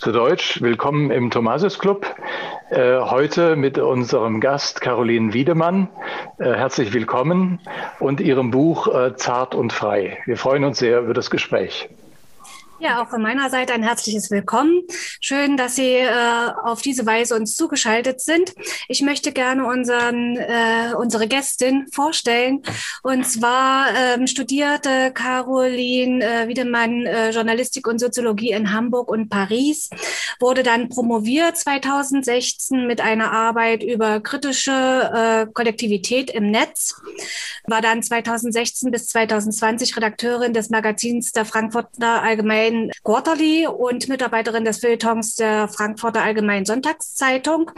Zu Deutsch, willkommen im Thomasis Club. Äh, heute mit unserem Gast Caroline Wiedemann. Äh, herzlich willkommen und ihrem Buch äh, Zart und Frei. Wir freuen uns sehr über das Gespräch. Ja, auch von meiner Seite ein herzliches Willkommen. Schön, dass Sie äh, auf diese Weise uns zugeschaltet sind. Ich möchte gerne unseren, äh, unsere Gästin vorstellen. Und zwar ähm, studierte Caroline äh, Wiedemann äh, Journalistik und Soziologie in Hamburg und Paris, wurde dann promoviert 2016 mit einer Arbeit über kritische äh, Kollektivität im Netz, war dann 2016 bis 2020 Redakteurin des Magazins der Frankfurter Allgemeinen Caroline Quarterly und Mitarbeiterin des Feuilletons der Frankfurter Allgemeinen Sonntagszeitung.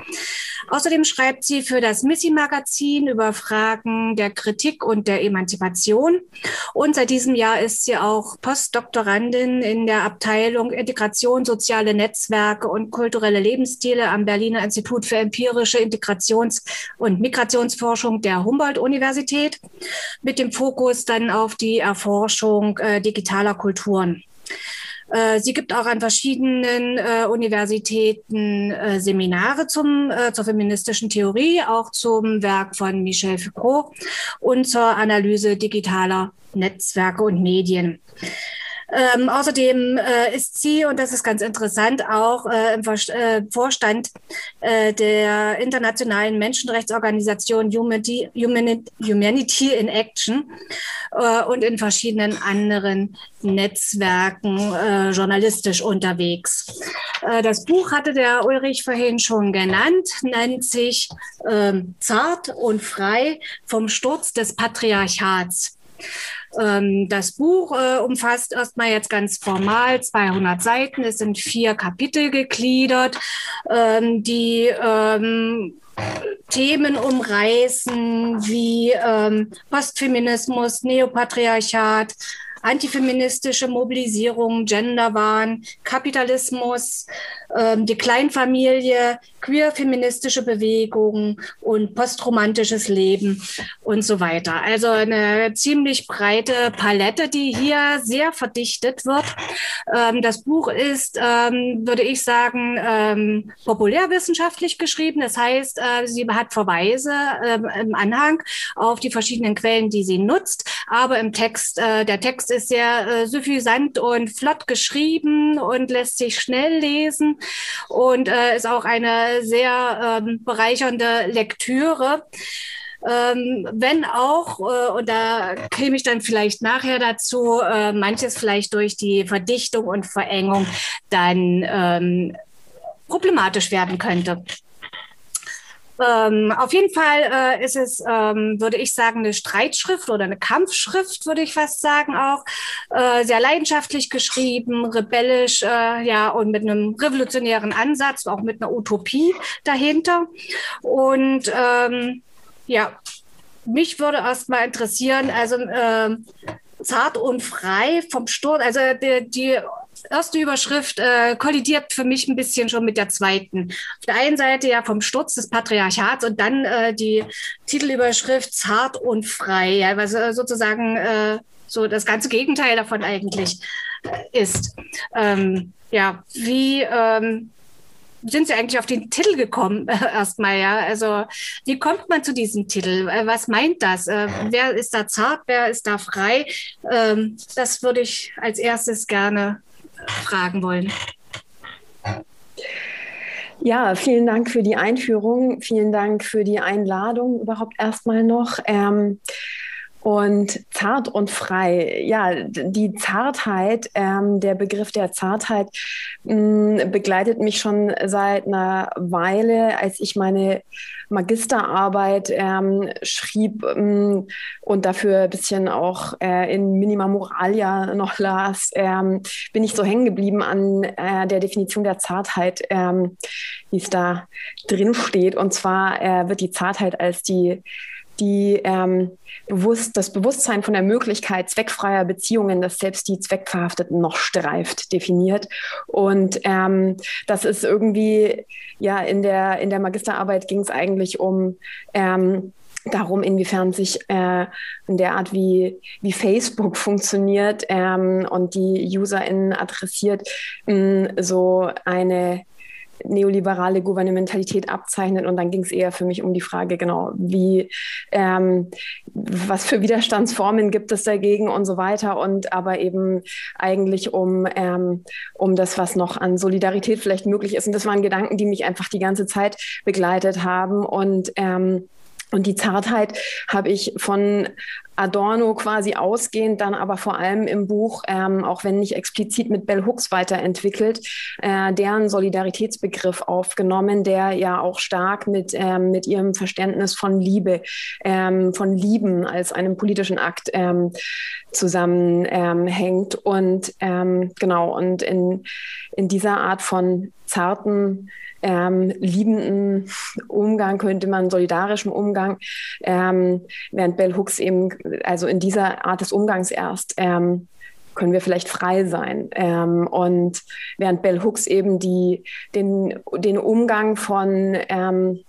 Außerdem schreibt sie für das Missy-Magazin über Fragen der Kritik und der Emanzipation. Und seit diesem Jahr ist sie auch Postdoktorandin in der Abteilung Integration, soziale Netzwerke und kulturelle Lebensstile am Berliner Institut für empirische Integrations- und Migrationsforschung der Humboldt-Universität mit dem Fokus dann auf die Erforschung äh, digitaler Kulturen. Äh, sie gibt auch an verschiedenen äh, Universitäten äh, Seminare zum, äh, zur feministischen Theorie, auch zum Werk von Michel Foucault und zur Analyse digitaler Netzwerke und Medien. Ähm, außerdem äh, ist sie, und das ist ganz interessant, auch äh, im Ver äh, Vorstand äh, der internationalen Menschenrechtsorganisation Humanity, Humanity in Action äh, und in verschiedenen anderen Netzwerken äh, journalistisch unterwegs. das Buch hatte der Ulrich vorhin schon genannt, nennt sich ähm, Zart und frei vom Sturz des Patriarchats. Ähm, das Buch äh, umfasst erstmal jetzt ganz formal 200 Seiten. Es sind vier Kapitel gegliedert, ähm, die ähm, Themen umreißen wie ähm, Postfeminismus, Neopatriarchat, antifeministische Mobilisierung, Genderwahn, Kapitalismus, ähm, die Kleinfamilie, queer-feministische Bewegungen und postromantisches Leben und so weiter. Also eine ziemlich breite Palette, die hier sehr verdichtet wird. Ähm, das Buch ist, ähm, würde ich sagen, populärwissenschaftlich geschrieben. Das heißt, äh, sie hat Verweise im Anhang auf die verschiedenen Quellen, die sie nutzt. Aber im Text, äh, der Text ist sehr äh, suffisant und flott geschrieben und lässt sich schnell lesen und äh, ist auch eine sehr ähm, bereichernde Lektüre. Ähm, wenn auch, äh, und da käme ich dann vielleicht nachher dazu, äh, manches vielleicht durch die Verdichtung und Verengung dann ähm, problematisch werden könnte. Ähm, auf jeden Fall äh, ist es, ähm, würde ich sagen, eine Streitschrift oder eine Kampfschrift, würde ich fast sagen auch. Äh, sehr leidenschaftlich geschrieben, rebellisch, äh, ja, und mit einem revolutionären Ansatz, auch mit einer Utopie dahinter. Und ähm, ja, mich würde erst mal interessieren, also äh, zart und frei vom Sturz, also die, die erste Überschrift äh, kollidiert für mich ein bisschen schon mit der zweiten. Auf der einen Seite ja vom Sturz des Patriarchats und dann äh, die Titelüberschrift zart und frei, ja, was äh, sozusagen äh, so das ganze Gegenteil davon eigentlich äh, ist. Ähm, ja, wie ähm, sind Sie eigentlich auf den Titel gekommen erstmal, ja? Also wie kommt man zu diesem Titel? Äh, was meint das? Wer ist da zart, wer ist da frei? Ähm, das würde ich als erstes gerne fragen wollen. Ja, vielen Dank für die Einführung. Vielen Dank für die Einladung überhaupt erstmal noch. Ähm, Und zart und frei, ja, die Zartheit, ähm, der Begriff der Zartheit mh, mm, begleitet mich schon seit einer Weile, als ich meine Magisterarbeit ähm, schrieb ähm, und dafür ein bisschen auch äh, in Minima Moralia noch las, ähm, bin ich so hängen geblieben an äh, der Definition der Zartheit, ähm, wie es da drin steht. Und zwar äh, wird die Zartheit als die die ähm, bewusst, das Bewusstsein von der Möglichkeit zweckfreier Beziehungen, das selbst die Zweckverhafteten noch streift, definiert. Und ähm, das ist irgendwie, ja, in der, in der Magisterarbeit ging es eigentlich um ähm, darum, inwiefern sich äh, in der Art, wie, wie Facebook funktioniert ähm, und die UserInnen adressiert, mh, so eine neoliberale Gouvernementalität abzeichnet. Und dann ging es eher für mich um die Frage, genau, wie, ähm, was für Widerstandsformen gibt es dagegen und so weiter. Und aber eben eigentlich um, ähm, um das, was noch an Solidarität vielleicht möglich ist. Und das waren Gedanken, die mich einfach die ganze Zeit begleitet haben. Und ähm, und die Zartheit habe ich von Adorno quasi ausgehend, dann aber vor allem im Buch, ähm, auch wenn nicht explizit mit Bell Hooks weiterentwickelt, äh, deren Solidaritätsbegriff aufgenommen, der ja auch stark mit, ähm, mit ihrem Verständnis von Liebe, ähm, von Lieben als einem politischen Akt ähm, zusammenhängt. und ähm, genau, und in, in dieser Art von zarten ähm, liebenden Umgang, könnte man solidarischem Umgang, ähm, während Bell Hooks eben, also in dieser Art des Umgangs erst ähm, können wir vielleicht frei sein. Ähm, und während Bell Hooks eben die, den, den Umgang von ähm,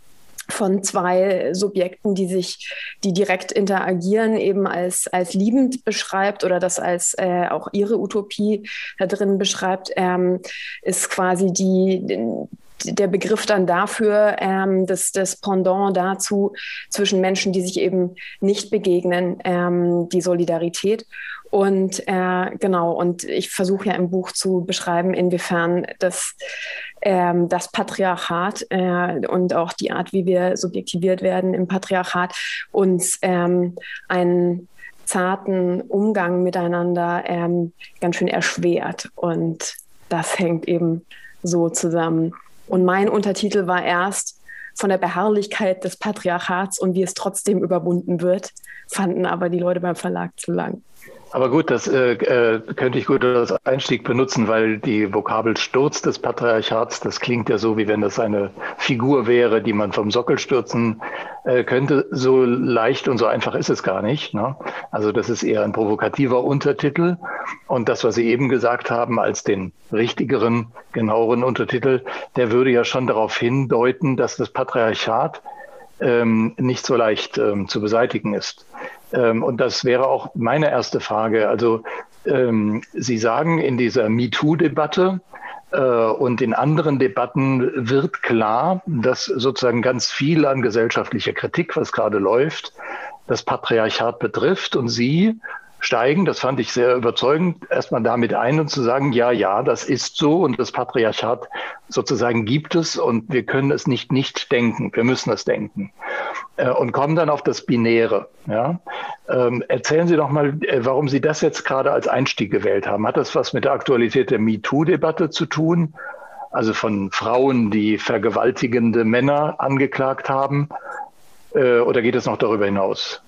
von zwei Subjekten, die sich, die direkt interagieren, eben als, als liebend beschreibt oder das als äh, auch ihre Utopie da drin beschreibt, ähm, ist quasi die, der Begriff dann dafür, ähm, das, das Pendant dazu zwischen Menschen, die sich eben nicht begegnen, ähm, die Solidarität. Und äh, genau, und ich versuche ja im Buch zu beschreiben, inwiefern das, ähm, das Patriarchat äh, und auch die Art, wie wir subjektiviert werden im Patriarchat, uns ähm, einen zarten Umgang miteinander ähm, ganz schön erschwert. Und das hängt eben so zusammen. Und mein Untertitel war erst von der Beharrlichkeit des Patriarchats und wie es trotzdem überwunden wird, fanden aber die Leute beim Verlag zu lang. Aber gut, das äh, äh, könnte ich gut als Einstieg benutzen, weil die Vokabel Sturz des Patriarchats, das klingt ja so, wie wenn das eine Figur wäre, die man vom Sockel stürzen äh, könnte. So leicht und so einfach ist es gar nicht. Ne? Also das ist eher ein provokativer Untertitel. Und das, was Sie eben gesagt haben, als den richtigeren, genaueren Untertitel, der würde ja schon darauf hindeuten, dass das Patriarchat ähm, nicht so leicht ähm, zu beseitigen ist. Ähm, und das wäre auch meine erste Frage. Also ähm, Sie sagen in dieser MeToo-Debatte, äh, und in anderen Debatten wird klar, dass sozusagen ganz viel an gesellschaftlicher Kritik, was gerade läuft, das Patriarchat betrifft. Und Sie steigen, das fand ich sehr überzeugend, erstmal damit ein und zu sagen, ja, ja, das ist so und das Patriarchat sozusagen gibt es und wir können es nicht nicht denken, wir müssen es denken. Äh, und kommen dann auf das Binäre. Ja? Ähm, erzählen Sie doch mal, äh, warum Sie das jetzt gerade als Einstieg gewählt haben. Hat das was mit der Aktualität der MeToo-Debatte zu tun? Also von Frauen, die vergewaltigende Männer angeklagt haben? Äh, oder geht es noch darüber hinaus?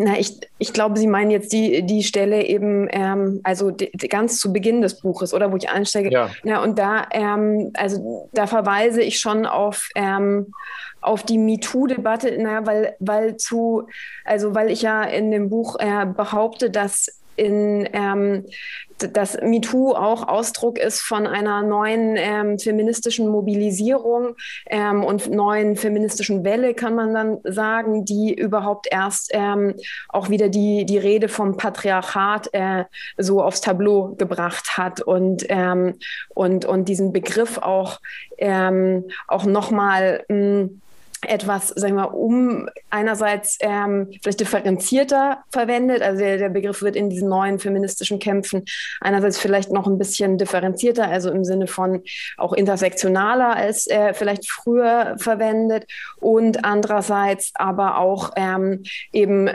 Na, ich, ich glaube, Sie meinen jetzt die, die Stelle eben, ähm, also die, die ganz zu Beginn des Buches, oder wo ich einsteige. Ja. ja und da, ähm, also da verweise ich schon auf, ähm, auf die MeToo-Debatte, naja, weil, weil zu, also weil ich ja in dem Buch äh, behaupte, dass in, ähm, dass MeToo auch Ausdruck ist von einer neuen ähm, feministischen Mobilisierung ähm, und neuen feministischen Welle, kann man dann sagen, die überhaupt erst ähm, auch wieder die, die Rede vom Patriarchat äh, so aufs Tableau gebracht hat und, ähm, und, und diesen Begriff auch, ähm, auch nochmal etwas, sagen wir, um einerseits ähm, vielleicht differenzierter verwendet. Also der, der, Begriff wird in diesen neuen feministischen Kämpfen einerseits vielleicht noch ein bisschen differenzierter, also im Sinne von auch intersektionaler als äh, vielleicht früher verwendet und andererseits aber auch ähm, eben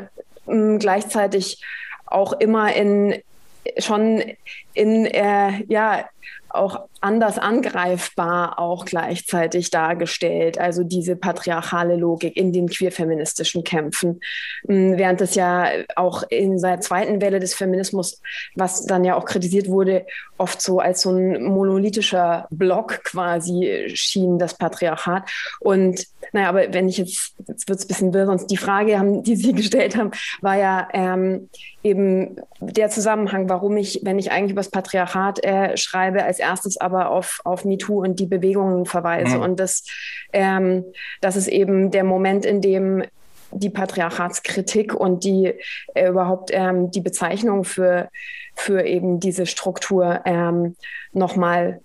mh, gleichzeitig auch immer in schon in äh, ja auch anders angreifbar auch gleichzeitig dargestellt, also diese patriarchale Logik in den queerfeministischen Kämpfen, hm, während es ja auch in der zweiten Welle des Feminismus, was dann ja auch kritisiert wurde, oft so als so ein monolithischer Block quasi schien, das Patriarchat. Und naja, aber wenn ich jetzt, jetzt wird es ein bisschen wirr, sonst die Frage, die Sie gestellt haben, war ja ähm, eben der Zusammenhang, warum ich, wenn ich eigentlich über das Patriarchat äh, schreibe, als erstes aber auf, auf MeToo und die Bewegungen verweise. Mhm. Und das, ähm, das ist eben der Moment, in dem die Patriarchatskritik und die äh, überhaupt ähm, die Bezeichnung für, für eben diese Struktur ähm, nochmal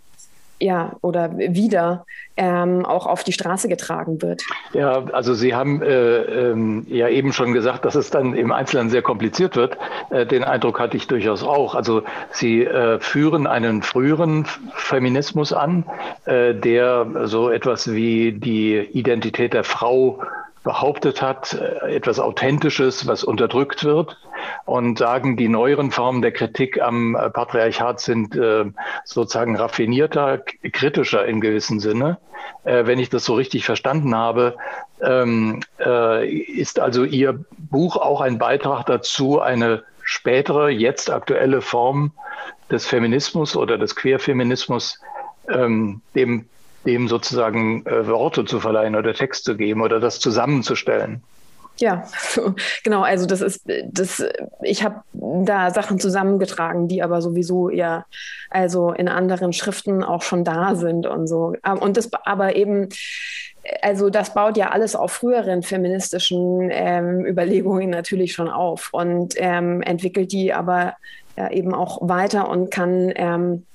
ja, oder wieder ähm, auch auf die Straße getragen wird. Ja, also Sie haben äh, ähm, ja eben schon gesagt, dass es dann im Einzelnen sehr kompliziert wird. Äh, den Eindruck hatte ich durchaus auch. Also Sie äh, führen einen früheren Feminismus an, äh, der so etwas wie die Identität der Frau behauptet hat, äh, etwas Authentisches, was unterdrückt wird und sagen, die neueren Formen der Kritik am äh, Patriarchat sind äh, sozusagen raffinierter, kritischer in gewissem Sinne. Wenn ich das so richtig verstanden habe, ähm, ist also Ihr Buch auch ein Beitrag dazu, eine spätere, jetzt aktuelle Form des Feminismus oder des Queerfeminismus ähm, dem dem sozusagen äh, Worte zu verleihen oder Text zu geben oder das zusammenzustellen. Ja, genau. Also das ist das. Ich habe da Sachen zusammengetragen, die aber sowieso ja, also in anderen Schriften auch schon da sind und so. Ähm, und das aber eben, also das baut ja alles auf früheren feministischen ähm, Überlegungen natürlich schon auf und ähm, entwickelt die aber ja, eben auch weiter und kann ähm,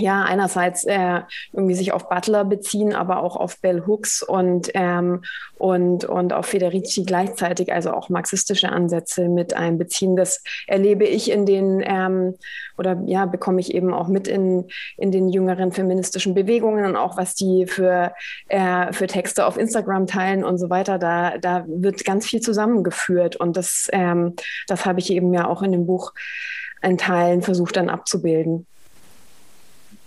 ja, einerseits äh, irgendwie sich auf Butler beziehen, aber auch auf Bell Hooks und, ähm, und, und auf Federici gleichzeitig, also auch marxistische Ansätze mit einbeziehen. Das erlebe ich in den, ähm, oder ja, bekomme ich eben auch mit in, in den jüngeren feministischen Bewegungen und auch was die für, äh, für Texte auf Instagram teilen und so weiter. Da, da wird ganz viel zusammengeführt und das, ähm, das habe ich eben ja auch in dem Buch in Teilen versucht dann abzubilden.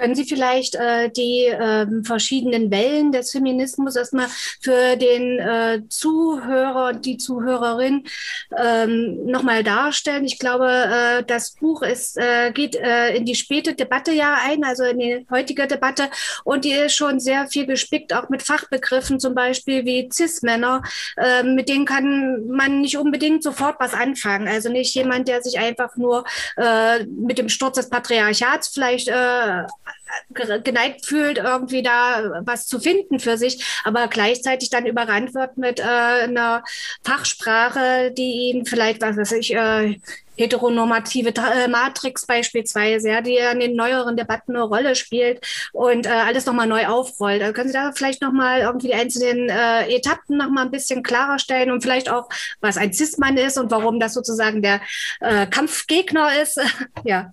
Können Sie vielleicht äh, die äh, verschiedenen Wellen des Feminismus erstmal für den äh, Zuhörer, die Zuhörerin ähm, nochmal darstellen? Ich glaube, äh, das Buch ist, äh, geht äh, in die späte Debatte ja ein, also in die heutige Debatte, und die ist schon sehr viel gespickt, auch mit Fachbegriffen, zum Beispiel wie Cis-Männer. Äh, mit denen kann man nicht unbedingt sofort was anfangen. Also nicht jemand, der sich einfach nur mit dem Sturz des Patriarchats vielleicht geneigt fühlt, irgendwie da was zu finden für sich, aber gleichzeitig dann überrannt wird mit äh, einer Fachsprache, die ihn vielleicht, was weiß ich, äh, heteronormative äh, Matrix beispielsweise, ja, die in den neueren Debatten eine Rolle spielt und äh, alles nochmal neu aufrollt. Also können Sie da vielleicht nochmal irgendwie die einzelnen äh, Etappen nochmal ein bisschen klarer stellen und vielleicht auch, was ein Cis-Mann ist und warum das sozusagen der äh, Kampfgegner ist? ja.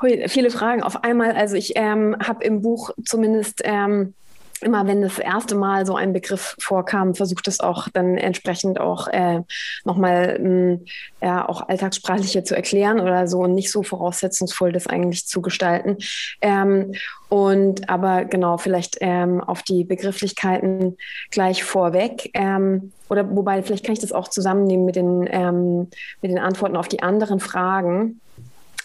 Viele Fragen auf einmal. Also ich ähm, habe im Buch zumindest ähm, immer, wenn das erste Mal so ein Begriff vorkam, versucht es auch dann entsprechend auch äh, nochmal hm, ja, auch alltagssprachlicher zu erklären oder so und nicht so voraussetzungsvoll das eigentlich zu gestalten. Ähm, und aber genau, vielleicht ähm, auf die Begrifflichkeiten gleich vorweg. Ähm, oder wobei, vielleicht kann ich das auch zusammennehmen mit den, ähm, mit den Antworten auf die anderen Fragen.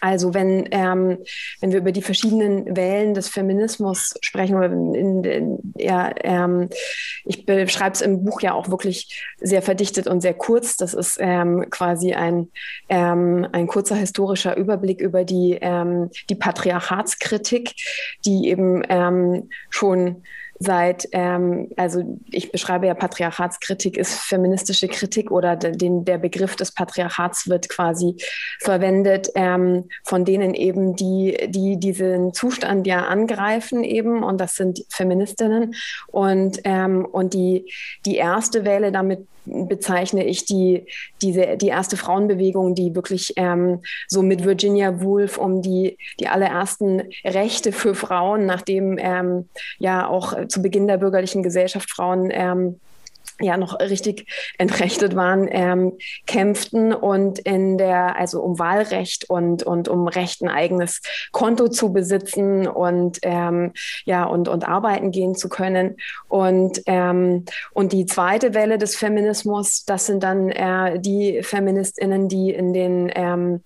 Also wenn, ähm, wenn wir über die verschiedenen Wellen des Feminismus sprechen, oder in, in, ja, ähm, ich beschreibe es im Buch ja auch wirklich sehr verdichtet und sehr kurz. Das ist ähm, quasi ein, ähm, ein kurzer historischer Überblick über die, ähm, die Patriarchatskritik, die eben ähm, schon seit, ähm, also ich beschreibe ja Patriarchatskritik ist feministische Kritik oder den, der Begriff des Patriarchats wird quasi verwendet ähm, von denen eben, die, die diesen Zustand ja angreifen eben und das sind Feministinnen. Und, ähm, und die, die erste Welle damit bezeichne ich die, diese, die erste Frauenbewegung, die wirklich ähm, so mit Virginia Woolf um die, die allerersten Rechte für Frauen, nachdem ähm, ja auch zu Beginn der bürgerlichen Gesellschaft Frauen ähm, ja noch richtig entrechtet waren, ähm, kämpften und in der, also um Wahlrecht und, und um Recht, ein eigenes Konto zu besitzen und ähm, ja, und, und arbeiten gehen zu können. Und, ähm, und die zweite Welle des Feminismus, das sind dann äh, die FeministInnen, die in den ähm,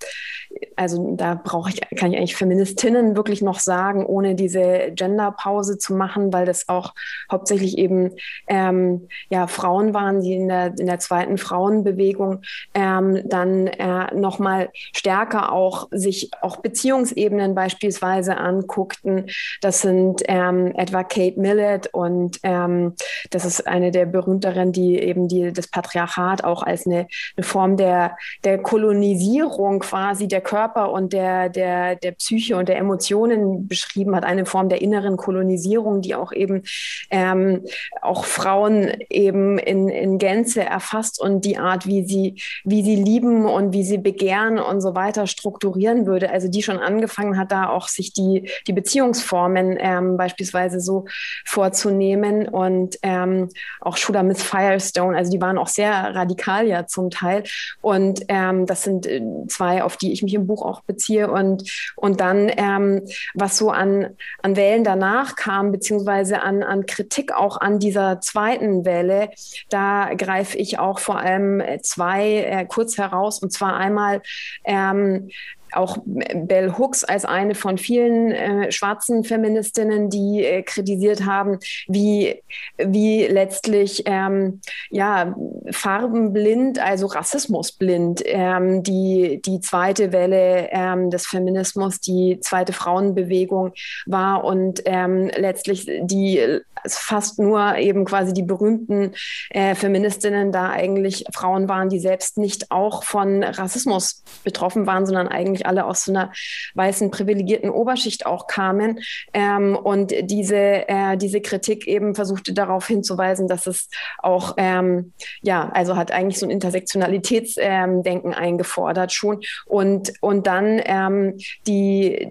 also da brauche ich, kann ich eigentlich Feministinnen wirklich noch sagen, ohne diese Genderpause zu machen, weil das auch hauptsächlich eben ähm, ja, Frauen waren, die in der, in der zweiten Frauenbewegung ähm, dann äh, nochmal stärker auch sich auch Beziehungsebenen beispielsweise anguckten. Das sind ähm, etwa Kate Millett und ähm, das ist eine der berühmteren, die eben die, das Patriarchat auch als eine, eine Form der, der Kolonisierung quasi der Körper und der, der, der Psyche und der Emotionen beschrieben hat, eine Form der inneren Kolonisierung, die auch eben ähm, auch Frauen eben in, in Gänze erfasst und die Art, wie sie, wie sie lieben und wie sie begehren und so weiter strukturieren würde. Also die schon angefangen hat, da auch sich die, die Beziehungsformen ähm, beispielsweise so vorzunehmen und ähm, auch Shooter Miss Firestone, also die waren auch sehr radikal ja zum Teil. Und ähm, das sind äh, zwei, auf die ich mich im Buch auch beziehe. Und, und dann, ähm, was so an, an Wellen danach kam, beziehungsweise an, an Kritik auch an dieser zweiten Welle, da greife ich auch vor allem zwei äh, kurz heraus. Und zwar einmal ähm, auch Bell Hooks als eine von vielen äh, schwarzen Feministinnen, die äh, kritisiert haben, wie, wie letztlich ähm, ja, farbenblind, also rassismusblind, ähm, die, die zweite Welle ähm, des Feminismus, die zweite Frauenbewegung war und ähm, letztlich die fast nur eben quasi die berühmten äh, Feministinnen da eigentlich Frauen waren, die selbst nicht auch von Rassismus betroffen waren, sondern eigentlich alle aus so einer weißen privilegierten Oberschicht auch kamen. Ähm, und diese, äh, diese Kritik eben versuchte darauf hinzuweisen, dass es auch, ähm, ja, also hat eigentlich so ein Intersektionalitätsdenken ähm, eingefordert schon. Und, und dann ähm, die,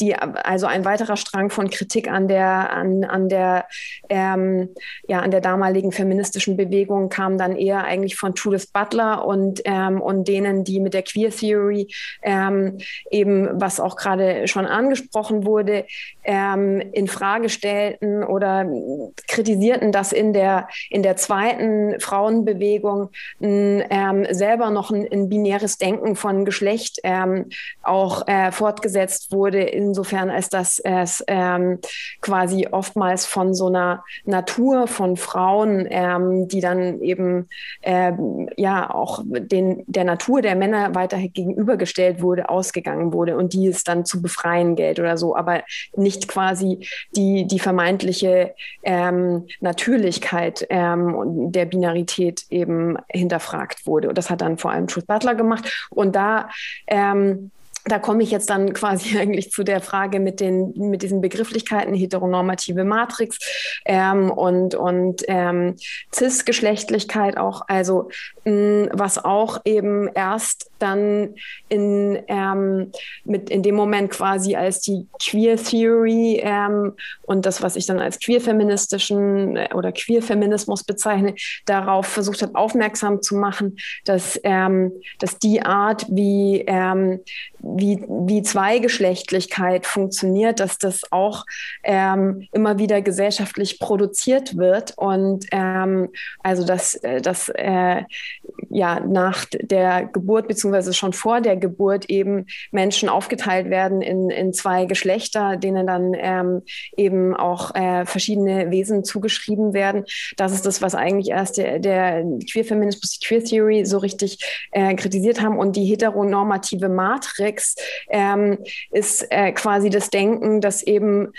die, also ein weiterer Strang von Kritik an der, an, an der, ähm, ja, an der damaligen feministischen Bewegung kam dann eher eigentlich von Judith Butler und, ähm, und denen, die mit der Queer Theory ähm, eben, was auch gerade schon angesprochen wurde, ähm, in Frage stellten oder kritisierten, dass in der, in der zweiten Frauenbewegung ähm, selber noch ein, ein, binäres Denken von Geschlecht ähm, auch äh, fortgesetzt wurde, insofern als dass es quasi oftmals von so einer Natur von Frauen, ähm, die dann eben äh, ja auch den, der Natur der Männer weiter gegenübergestellt wurde, ausgegangen wurde und die es dann zu befreien gilt oder so, aber nicht quasi die, die vermeintliche ähm, Natürlichkeit ähm, der Binarität eben hinterfragt wurde. Und das hat dann vor allem Truth Butler gemacht. Und da ähm, da komme ich jetzt dann quasi eigentlich zu der Frage mit den mit diesen Begrifflichkeiten heteronormative Matrix ähm, und und ähm, cis-Geschlechtlichkeit auch. Also mh, was auch eben erst dann in ähm, mit in dem Moment quasi als die Queer Theory ähm, und das was ich dann als queer feministischen äh, oder queer Feminismus bezeichne darauf versucht hat aufmerksam zu machen dass ähm, dass die Art wie ähm, wie, wie Zweigeschlechtlichkeit funktioniert, dass das auch ähm, immer wieder gesellschaftlich produziert wird und ähm, also dass, äh, dass äh, ja nach der Geburt bzw. beziehungsweise schon vor der Geburt eben Menschen aufgeteilt werden in, in zwei Geschlechter, denen dann ähm, eben auch äh, verschiedene Wesen zugeschrieben werden. Das ist das, was eigentlich erst der, der Queer-Feminismus, die Queer-Theory so richtig äh, kritisiert haben. Und die heteronormative Matrix ähm, ist äh, quasi das Denken, dass eben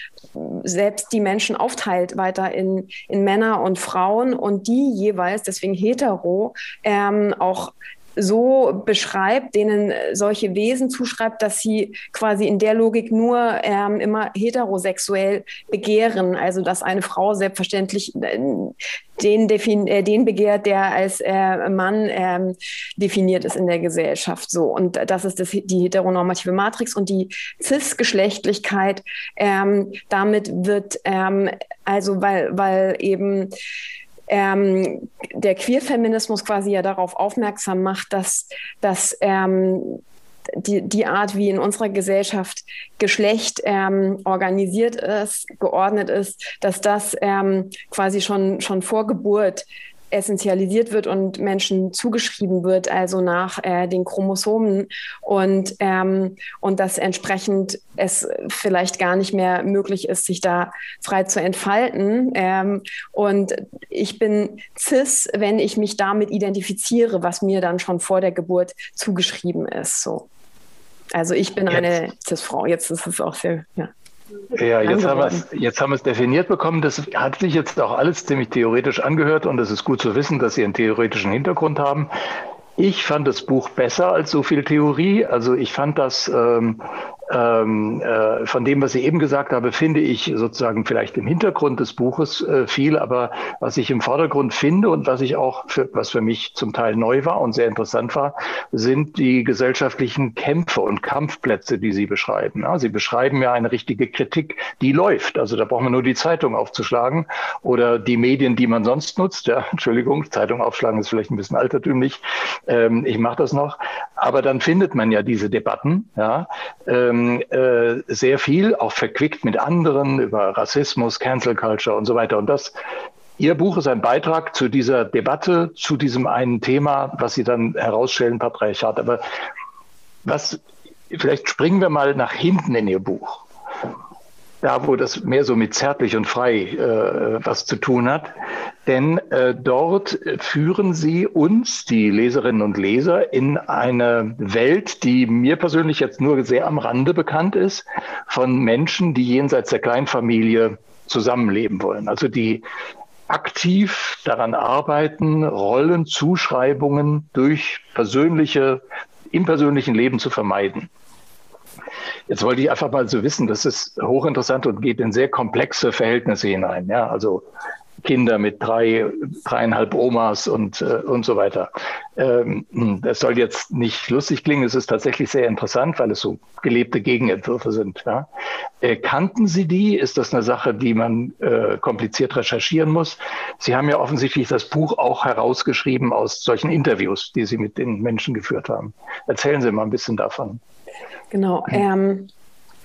selbst die Menschen aufteilt weiter in, in Männer und Frauen und die jeweils, deswegen hetero, ähm, auch so beschreibt, denen solche Wesen zuschreibt, dass sie quasi in der Logik nur ähm, immer heterosexuell begehren. Also dass eine Frau selbstverständlich äh, den, äh, den begehrt, der als äh, Mann ähm, definiert ist in der Gesellschaft. So und das ist das, die heteronormative Matrix und die cis-Geschlechtlichkeit. Ähm, damit wird ähm, also weil weil eben ähm, der Queerfeminismus quasi ja darauf aufmerksam macht, dass, dass ähm, die, die Art, wie in unserer Gesellschaft Geschlecht ähm, organisiert ist, geordnet ist, dass das ähm, quasi schon, schon vor Geburt essentialisiert wird und Menschen zugeschrieben wird, also nach äh, den Chromosomen und, ähm, und dass entsprechend es vielleicht gar nicht mehr möglich ist, sich da frei zu entfalten. Ähm, und ich bin cis, wenn ich mich damit identifiziere, was mir dann schon vor der Geburt zugeschrieben ist. So. Also ich bin Jetzt. eine cis-Frau. Jetzt ist es auch sehr, ja. Ja, jetzt haben, jetzt haben wir es definiert bekommen. Das hat sich jetzt auch alles ziemlich theoretisch angehört und es ist gut zu wissen, dass Sie einen theoretischen Hintergrund haben. Ich fand das Buch besser als so viel Theorie. Also ich fand das ähm, ähm, äh, von dem, was ich eben gesagt habe, finde ich sozusagen vielleicht im Hintergrund des Buches äh, viel, aber was ich im Vordergrund finde und was ich auch, für, was für mich zum Teil neu war und sehr interessant war, sind die gesellschaftlichen Kämpfe und Kampfplätze, die Sie beschreiben. Ja, Sie beschreiben ja eine richtige Kritik, die läuft. Also da braucht man nur die Zeitung aufzuschlagen oder die Medien, die man sonst nutzt. Ja, Entschuldigung, Zeitung aufschlagen ist vielleicht ein bisschen altertümlich. Ähm, ich mache das noch. Aber dann findet man ja diese Debatten. Ja. Ähm, ähm, äh, sehr viel, auch verquickt mit anderen über Rassismus, Cancel Culture und so weiter. Und das, Ihr Buch ist ein Beitrag zu dieser Debatte, zu diesem einen Thema, was Sie dann herausstellen, Patriarchat. Aber was, vielleicht springen wir mal nach hinten in Ihr Buch da wo das mehr so mit zärtlich und frei äh, was zu tun hat. Denn äh, dort führen sie uns, die Leserinnen und Leser, in eine Welt, die mir persönlich jetzt nur sehr am Rande bekannt ist, von Menschen, die jenseits der Kleinfamilie zusammenleben wollen. Also die aktiv daran arbeiten, Rollenzuschreibungen durch persönliche, im persönlichen Leben zu vermeiden. Jetzt wollte ich einfach mal so wissen, das ist hochinteressant und geht in sehr komplexe Verhältnisse hinein. Ja, also Kinder mit drei, dreieinhalb Omas und, äh, und so weiter. Ähm, das soll jetzt nicht lustig klingen, es ist tatsächlich sehr interessant, weil es so gelebte Gegenentwürfe sind. Ja. Äh, kannten Sie die? Ist das eine Sache, die man äh, kompliziert recherchieren muss? Sie haben ja offensichtlich das Buch auch herausgeschrieben aus solchen Interviews, die Sie mit den Menschen geführt haben. Erzählen Sie mal ein bisschen davon. Genau. Ähm,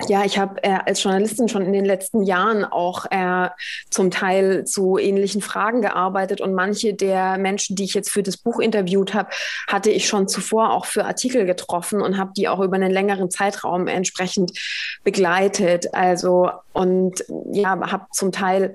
ja, ich habe äh, als Journalistin schon in den letzten Jahren auch äh, zum Teil zu ähnlichen Fragen gearbeitet und manche der Menschen, die ich jetzt für das Buch interviewt habe, hatte ich schon zuvor auch für Artikel getroffen und habe die auch über einen längeren Zeitraum entsprechend begleitet. Also und ja, habe zum Teil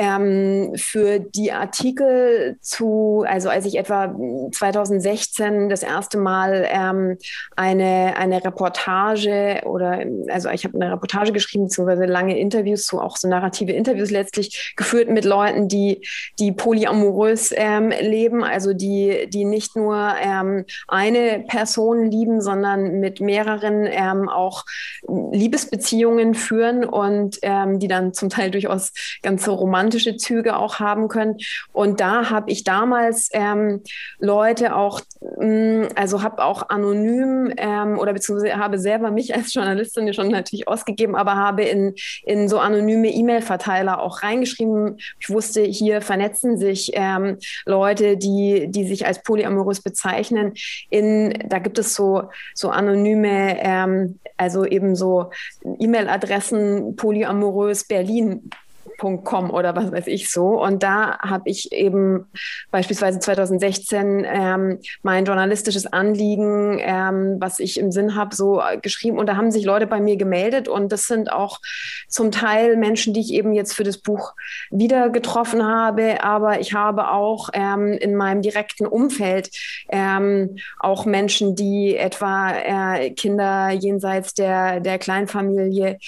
ähm, für die Artikel zu, also als ich etwa 2016 das erste Mal ähm, eine, eine Reportage oder, also ich habe eine Reportage geschrieben, beziehungsweise lange Interviews, so auch so narrative Interviews letztlich geführt mit Leuten, die, die polyamorös ähm, leben, also die, die nicht nur ähm, eine Person lieben, sondern mit mehreren ähm, auch Liebesbeziehungen führen und ähm, die dann zum Teil durchaus ganz so romantische Züge auch haben können. Und da habe ich damals ähm, Leute auch, mh, mm, also habe auch anonym ähm, oder beziehungsweise habe selber mich als Journalistin schon natürlich ausgegeben, aber habe in, in so anonyme E-Mail-Verteiler auch reingeschrieben. Ich wusste, hier vernetzen sich ähm, Leute, die, die sich als polyamorös bezeichnen. In, da gibt es so, so anonyme, ähm, also eben so E-Mail-Adressen polyamorös Berlin Com oder was weiß ich so. Und da habe ich eben beispielsweise 2016 ähm, mein journalistisches Anliegen, ähm, was ich im Sinn habe, so geschrieben. Und da haben sich Leute bei mir gemeldet. Und das sind auch zum Teil Menschen, die ich eben jetzt für das Buch wieder getroffen habe. Aber ich habe auch ähm, in meinem direkten Umfeld ähm, auch Menschen, die etwa äh, Kinder jenseits der, der Kleinfamilie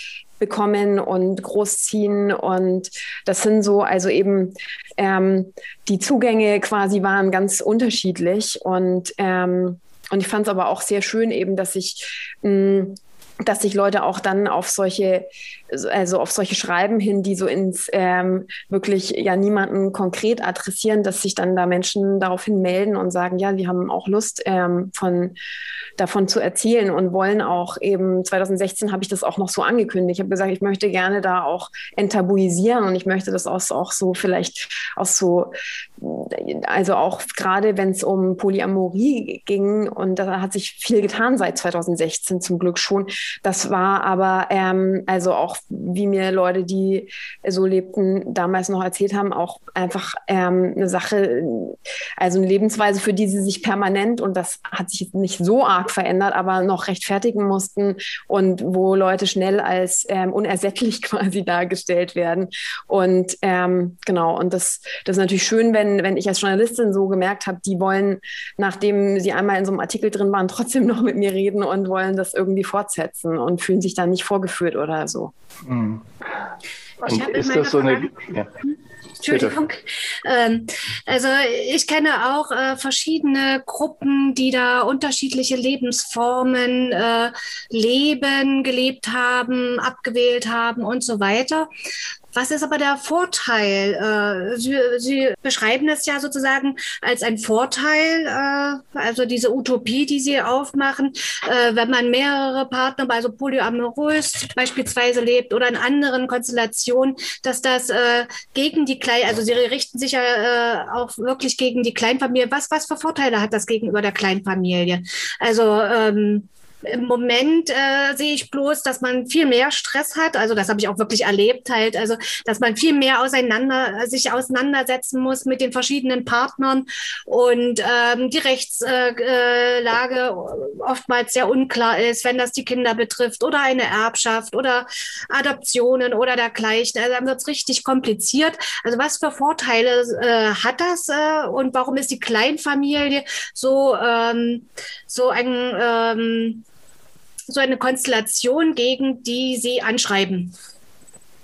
bekommen und großziehen. Und das sind so, also eben ähm, die Zugänge quasi waren ganz unterschiedlich. Und, ähm, und ich fand es aber auch sehr schön eben, dass ich mh, dass sich Leute auch dann auf solche, also auf solche Schreiben hin, die so ins ähm, wirklich ja niemanden konkret adressieren, dass sich dann da Menschen daraufhin melden und sagen, ja, wir haben auch Lust ähm, von davon zu erzählen und wollen auch eben 2016 habe ich das auch noch so angekündigt. Ich habe gesagt, ich möchte gerne da auch enttabuisieren und ich möchte das auch, auch so vielleicht auch so, also auch gerade wenn es um Polyamorie ging und da hat sich viel getan seit 2016 zum Glück schon, das war aber, ähm, also auch wie mir Leute, die so lebten, damals noch erzählt haben, auch einfach ähm, eine Sache, also eine Lebensweise, für die sie sich permanent, und das hat sich nicht so arg verändert, aber noch rechtfertigen mussten und wo Leute schnell als ähm, unersättlich quasi dargestellt werden. Und ähm, genau, und das, das ist natürlich schön, wenn, wenn ich als Journalistin so gemerkt habe, die wollen, nachdem sie einmal in so einem Artikel drin waren, trotzdem noch mit mir reden und wollen das irgendwie fortsetzen und fühlen sich dann nicht vorgeführt oder so. Mhm. Und ist das so eine. Ja. Entschuldigung. Ähm, also ich kenne auch äh, verschiedene Gruppen, die da unterschiedliche Lebensformen äh, leben, gelebt haben, abgewählt haben und so weiter. Was ist aber der Vorteil? Äh, Sie, Sie beschreiben es ja sozusagen als ein Vorteil, äh, also diese Utopie, die Sie aufmachen, äh, wenn man mehrere Partner, also polyamorös beispielsweise lebt oder in anderen Konstellationen, dass das gegen die Klein, also Sie richten sich ja auch wirklich gegen die Kleinfamilie. Was, was für Vorteile hat das gegenüber der Kleinfamilie? Also ähm, im Moment äh, sehe ich bloß, dass man viel mehr Stress hat. Also das habe ich auch wirklich erlebt halt. Also dass man viel mehr auseinander sich auseinandersetzen muss mit den verschiedenen Partnern und ähm, die Rechtslage äh, oftmals sehr unklar ist, wenn das die Kinder betrifft oder eine Erbschaft oder Adoptionen oder dergleichen. Also dann wird es richtig kompliziert. Also was für Vorteile äh, hat das äh, und warum ist die Kleinfamilie so ähm, so ein ähm, so eine Konstellation, gegen die Sie anschreiben?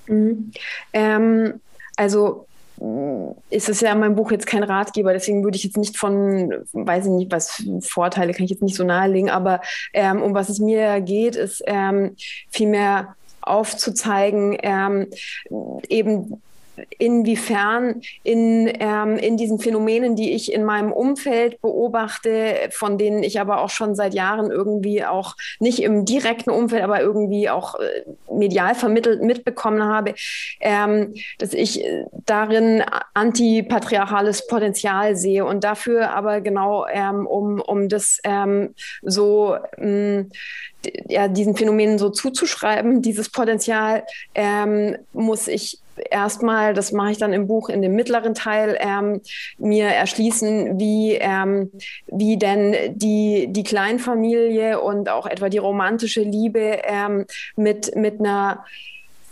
Mhm. Ähm, also mm, ist es ja in meinem Buch jetzt kein Ratgeber, deswegen würde ich jetzt nicht von, weiß ich nicht, was Vorteile kann ich jetzt nicht so nahelegen, aber ähm, um was es mir geht, ist ähm, vielmehr aufzuzeigen, ähm, eben inwiefern in, ähm, in diesen Phänomenen, die ich in meinem Umfeld beobachte, von denen ich aber auch schon seit Jahren irgendwie auch nicht im direkten Umfeld, aber irgendwie auch äh, medial vermittelt mitbekommen habe, ähm, dass ich darin antipatriarchales Potenzial sehe und dafür aber genau, ähm, um, um das ähm, so mh, ja, diesen Phänomenen so zuzuschreiben, dieses Potenzial, ähm, muss ich erstmal, das mache ich dann im Buch in dem mittleren Teil, ähm, mir erschließen, wie, ähm, wie denn die, die Kleinfamilie und auch etwa die romantische Liebe ähm, mit, mit einer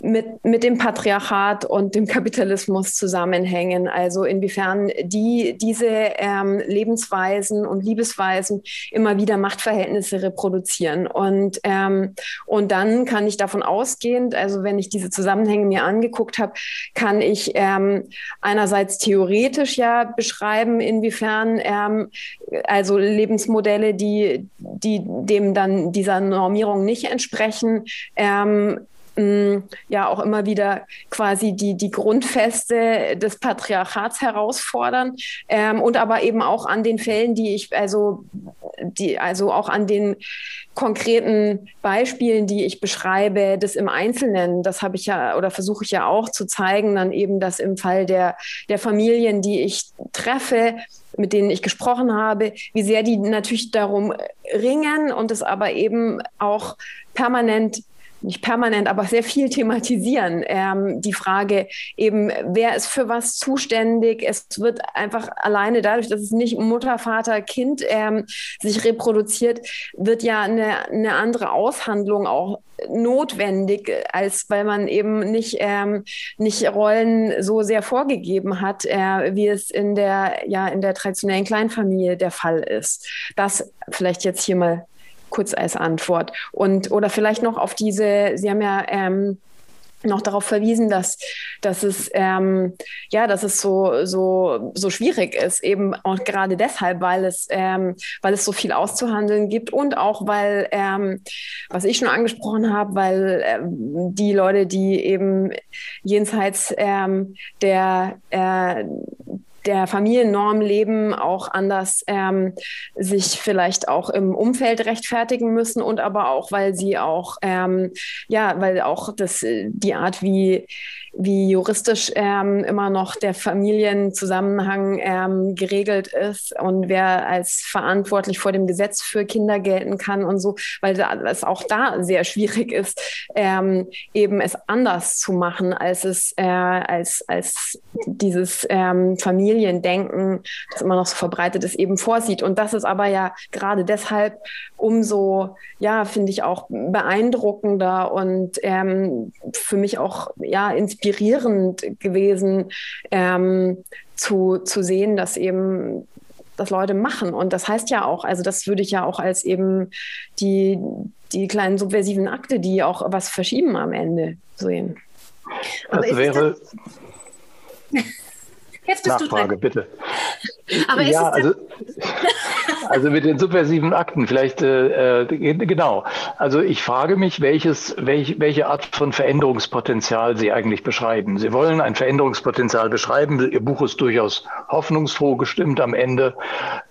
mit, mit dem Patriarchat und dem Kapitalismus zusammenhängen. Also inwiefern die diese ähm, Lebensweisen und Liebesweisen immer wieder Machtverhältnisse reproduzieren. Und, ähm, und dann kann ich davon ausgehend, also wenn ich diese Zusammenhänge mir angeguckt habe, kann ich ähm, einerseits theoretisch ja beschreiben, inwiefern ähm, also Lebensmodelle, die, die dem dann dieser Normierung nicht entsprechen, ähm, ja auch immer wieder quasi die, die Grundfeste des Patriarchats herausfordern ähm, und aber eben auch an den Fällen, die ich, also, die, also auch an den konkreten Beispielen, die ich beschreibe, das im Einzelnen, das habe ich ja oder versuche ich ja auch zu zeigen, dann eben, dass im Fall der, der Familien, die ich treffe, mit denen ich gesprochen habe, wie sehr die natürlich darum ringen und es aber eben auch permanent nicht permanent, aber sehr viel thematisieren. Ähm, die Frage eben, wer ist für was zuständig? Es wird einfach alleine dadurch, dass es nicht Mutter, Vater, Kind ähm, sich reproduziert, wird ja eine, eine andere Aushandlung auch notwendig, als weil man eben nicht, ähm, nicht Rollen so sehr vorgegeben hat, äh, wie es in der, ja, in der traditionellen Kleinfamilie der Fall ist. Das vielleicht jetzt hier mal kurz als Antwort. Und oder vielleicht noch auf diese, Sie haben ja ähm, noch darauf verwiesen, dass, dass es ähm, ja, dass es so, so, so schwierig ist, eben auch gerade deshalb, weil es, ähm, weil es so viel auszuhandeln gibt und auch weil, ähm, was ich schon angesprochen habe, weil ähm, die Leute, die eben jenseits ähm, der äh, der Familiennorm leben, auch anders ähm, sich vielleicht auch im Umfeld rechtfertigen müssen und aber auch, weil sie auch, ähm, ja, weil auch das, die Art, wie wie juristisch ähm, immer noch der Familienzusammenhang ähm, geregelt ist und wer als verantwortlich vor dem Gesetz für Kinder gelten kann und so, weil es auch da sehr schwierig ist, ähm, eben es anders zu machen, als es äh, als, als dieses ähm, Familiendenken, das immer noch so verbreitet ist, eben vorsieht. Und das ist aber ja gerade deshalb umso, ja, finde ich auch beeindruckender und ähm, für mich auch ja inspirierend inspirierend gewesen, ähm, zu, zu sehen, dass eben das Leute machen. Und das heißt ja auch, also das würde ich ja auch als eben die, die kleinen subversiven Akte, die auch was verschieben am Ende sehen. Das Aber wäre. Jetzt bist Nachfrage, du dran. bitte. Aber ja, also, also mit den subversiven Akten, vielleicht äh, äh, genau. Also ich frage mich, welches, welch, welche Art von Veränderungspotenzial Sie eigentlich beschreiben. Sie wollen ein Veränderungspotenzial beschreiben. Ihr Buch ist durchaus hoffnungsfroh gestimmt am Ende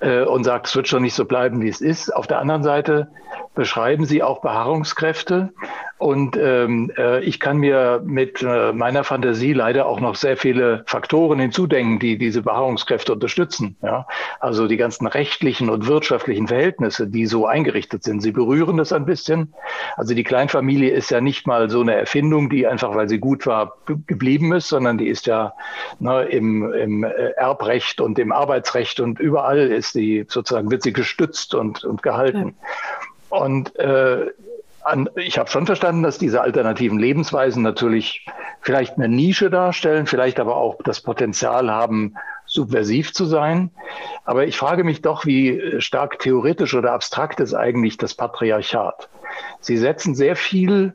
äh, und sagt, es wird schon nicht so bleiben, wie es ist. Auf der anderen Seite beschreiben Sie auch Beharrungskräfte. Und ähm, äh, ich kann mir mit äh, meiner Fantasie leider auch noch sehr viele Faktoren hinzudenken, die diese Beharrungskräfte unterstützen. Ja? Also die ganzen rechtlichen und wirtschaftlichen Verhältnisse, die so eingerichtet sind. Sie berühren das ein bisschen. Also die Kleinfamilie ist ja nicht mal so eine Erfindung, die einfach, weil sie gut war, geblieben ist, sondern die ist ja ne, im, im äh, Erbrecht und im Arbeitsrecht und überall ist die sozusagen, wird sie gestützt und, und gehalten. Ja. Und äh, an, ich habe schon verstanden, dass diese alternativen Lebensweisen natürlich vielleicht eine Nische darstellen, vielleicht aber auch das Potenzial haben, subversiv zu sein. Aber ich frage mich doch, wie stark theoretisch oder abstrakt ist eigentlich das Patriarchat. Sie setzen sehr viel,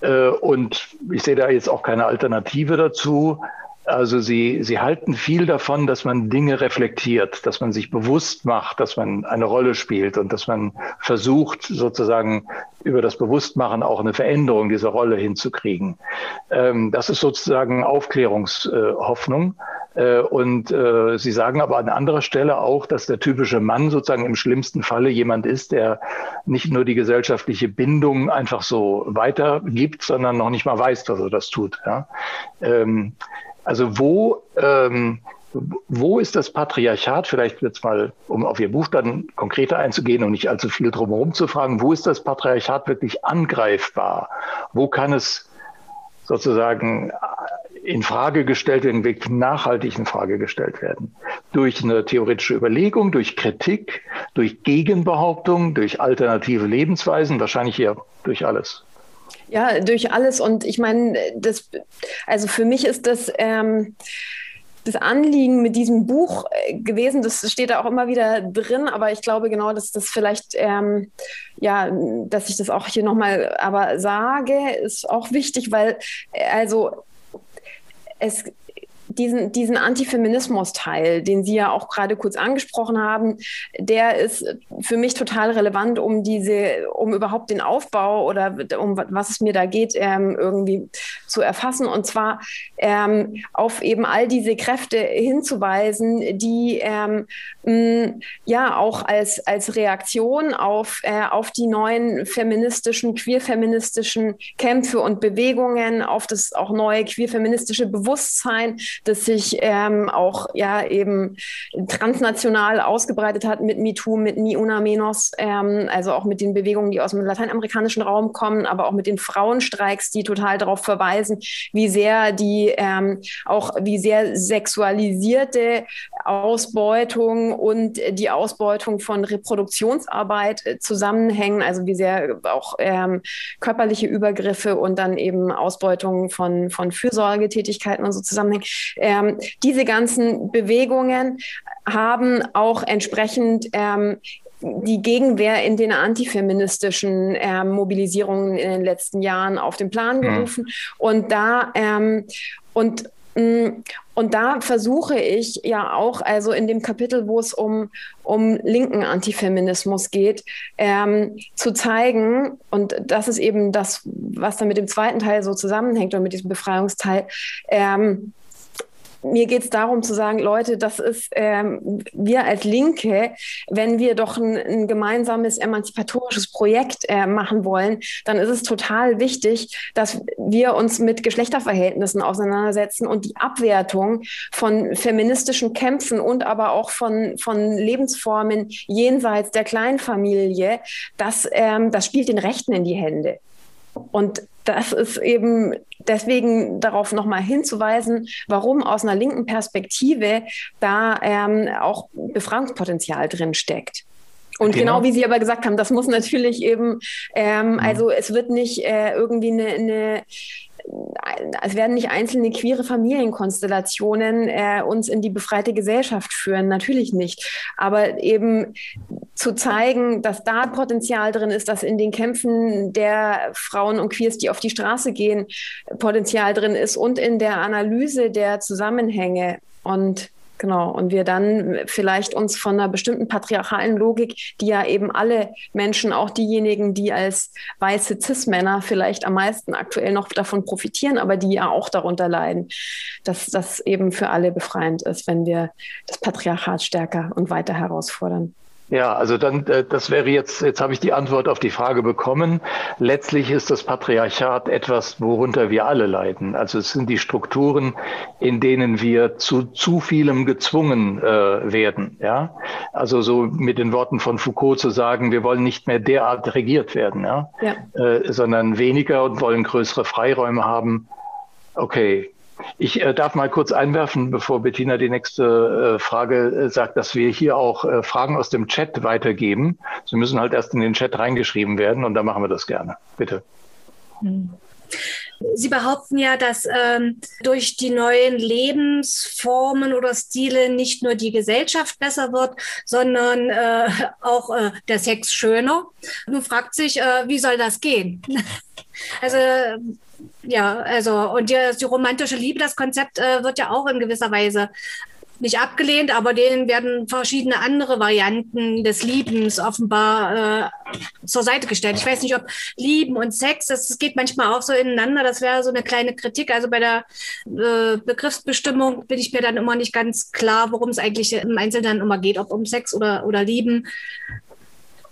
äh, und ich sehe da jetzt auch keine Alternative dazu, also sie, sie halten viel davon, dass man Dinge reflektiert, dass man sich bewusst macht, dass man eine Rolle spielt und dass man versucht, sozusagen über das Bewusstmachen auch eine Veränderung dieser Rolle hinzukriegen. Ähm, das ist sozusagen Aufklärungshoffnung. Äh, und äh, Sie sagen aber an anderer Stelle auch, dass der typische Mann sozusagen im schlimmsten Falle jemand ist, der nicht nur die gesellschaftliche Bindung einfach so weitergibt, sondern noch nicht mal weiß, dass er das tut. Ja? Ähm, also wo, ähm, wo ist das Patriarchat, vielleicht jetzt mal, um auf Ihr Buch dann konkreter einzugehen und nicht allzu viel drumherum zu fragen, wo ist das Patriarchat wirklich angreifbar? Wo kann es sozusagen in Frage gestellt werden, wirklich nachhaltig in Frage gestellt werden? Durch eine theoretische Überlegung, durch Kritik, durch Gegenbehauptung, durch alternative Lebensweisen, wahrscheinlich eher durch alles. Ja, durch alles. Und ich meine, das, also für mich ist das ähm, das Anliegen mit diesem Buch äh, gewesen. Das steht da auch immer wieder drin, aber ich glaube genau, dass das vielleicht, ähm, ja, dass ich das auch hier nochmal aber sage, ist auch wichtig, weil, äh, also, es diesen, diesen Antifeminismus-Teil, den Sie ja auch gerade kurz angesprochen haben, der ist für mich total relevant, um diese, um überhaupt den Aufbau oder um was es mir da geht, ähm, irgendwie zu erfassen. Und zwar ähm, auf eben all diese Kräfte hinzuweisen, die ähm, mh, ja auch als, als Reaktion auf, äh, auf die neuen feministischen, queer-feministischen Kämpfe und Bewegungen, auf das auch neue queer-feministische Bewusstsein, das sich ähm, auch ja eben transnational ausgebreitet hat mit MeToo, mit Ni Una Menos, ähm, also auch mit den Bewegungen, die aus dem lateinamerikanischen Raum kommen, aber auch mit den Frauenstreiks, die total darauf verweisen, wie sehr die ähm, auch wie sehr sexualisierte Ausbeutung und die Ausbeutung von Reproduktionsarbeit äh, zusammenhängen, also wie sehr auch ähm, körperliche Übergriffe und dann eben Ausbeutung von, von Fürsorgetätigkeiten und so zusammenhängen. Ähm, diese ganzen Bewegungen haben auch entsprechend ähm, die Gegenwehr in den antifeministischen äh, Mobilisierungen in den letzten Jahren auf den Plan mhm. gerufen. Mhm. Und da ähm, und und da versuche ich ja auch, also in dem Kapitel, wo es um, um linken Antifeminismus geht, ähm, zu zeigen, und das ist eben das, was dann mit dem zweiten Teil so zusammenhängt oder mit diesem Befreiungsteil, ähm, mir geht es darum zu sagen, Leute, das ist ähm, wir als Linke, wenn wir doch ein, ein gemeinsames emanzipatorisches Projekt äh, machen wollen, dann ist es total wichtig, dass wir uns mit Geschlechterverhältnissen auseinandersetzen und die Abwertung von feministischen Kämpfen und aber auch von, von Lebensformen jenseits der Kleinfamilie, das, ähm, das spielt den Rechten in die Hände. Und das ist eben deswegen darauf nochmal hinzuweisen, warum aus einer linken Perspektive da ähm, auch Befragungspotenzial drin steckt. Und genau. genau. wie Sie aber gesagt haben, das muss natürlich eben, ähm, mhm. also es wird nicht äh, irgendwie eine, eine es werden nicht einzelne queere Familienkonstellationen äh, uns in die befreite Gesellschaft führen, natürlich nicht. Aber eben zu zeigen, dass da Potenzial drin ist, dass in den Kämpfen der Frauen und Queers, die auf die Straße gehen, Potenzial drin ist und in der Analyse der Zusammenhänge. Und Genau. Und wir dann vielleicht uns von einer bestimmten patriarchalen Logik, die ja eben alle Menschen, auch diejenigen, die als weiße Cis-Männer vielleicht am meisten aktuell noch davon profitieren, aber die ja auch darunter leiden, dass das eben für alle befreiend ist, wenn wir das Patriarchat stärker und weiter herausfordern. Ja, also dann, äh, das wäre jetzt, jetzt habe ich die Antwort auf die Frage bekommen. Letztlich ist das Patriarchat etwas, worunter wir alle leiden. Also es sind die Strukturen, in denen wir zu zu vielem gezwungen äh, werden. Ja, also so mit den Worten von Foucault zu sagen, wir wollen nicht mehr derart regiert werden, ja, ja. Äh, sondern weniger und wollen größere Freiräume haben. Okay, ich äh, darf mal kurz einwerfen, bevor Bettina die nächste äh, Frage äh, sagt, dass wir hier auch äh, Fragen aus dem Chat weitergeben. Sie müssen halt erst in den Chat reingeschrieben werden und dann machen wir das gerne. Bitte. Sie behaupten ja, dass ähm, durch die neuen Lebensformen oder Stile nicht nur die Gesellschaft besser wird, sondern äh, auch äh, der Sex schöner. Nun fragt sich, wie soll das gehen? also ja, also und die, die romantische Liebe, das Konzept äh, wird ja auch in gewisser Weise nicht abgelehnt, aber denen werden verschiedene andere Varianten des Liebens offenbar äh, zur Seite gestellt. Ich weiß nicht, ob Lieben und Sex, das, das geht manchmal auch so ineinander. Das wäre so eine kleine Kritik. Also bei der äh, Begriffsbestimmung bin ich mir dann immer nicht ganz klar, worum es eigentlich im Einzelnen immer geht, ob um Sex oder, oder Lieben.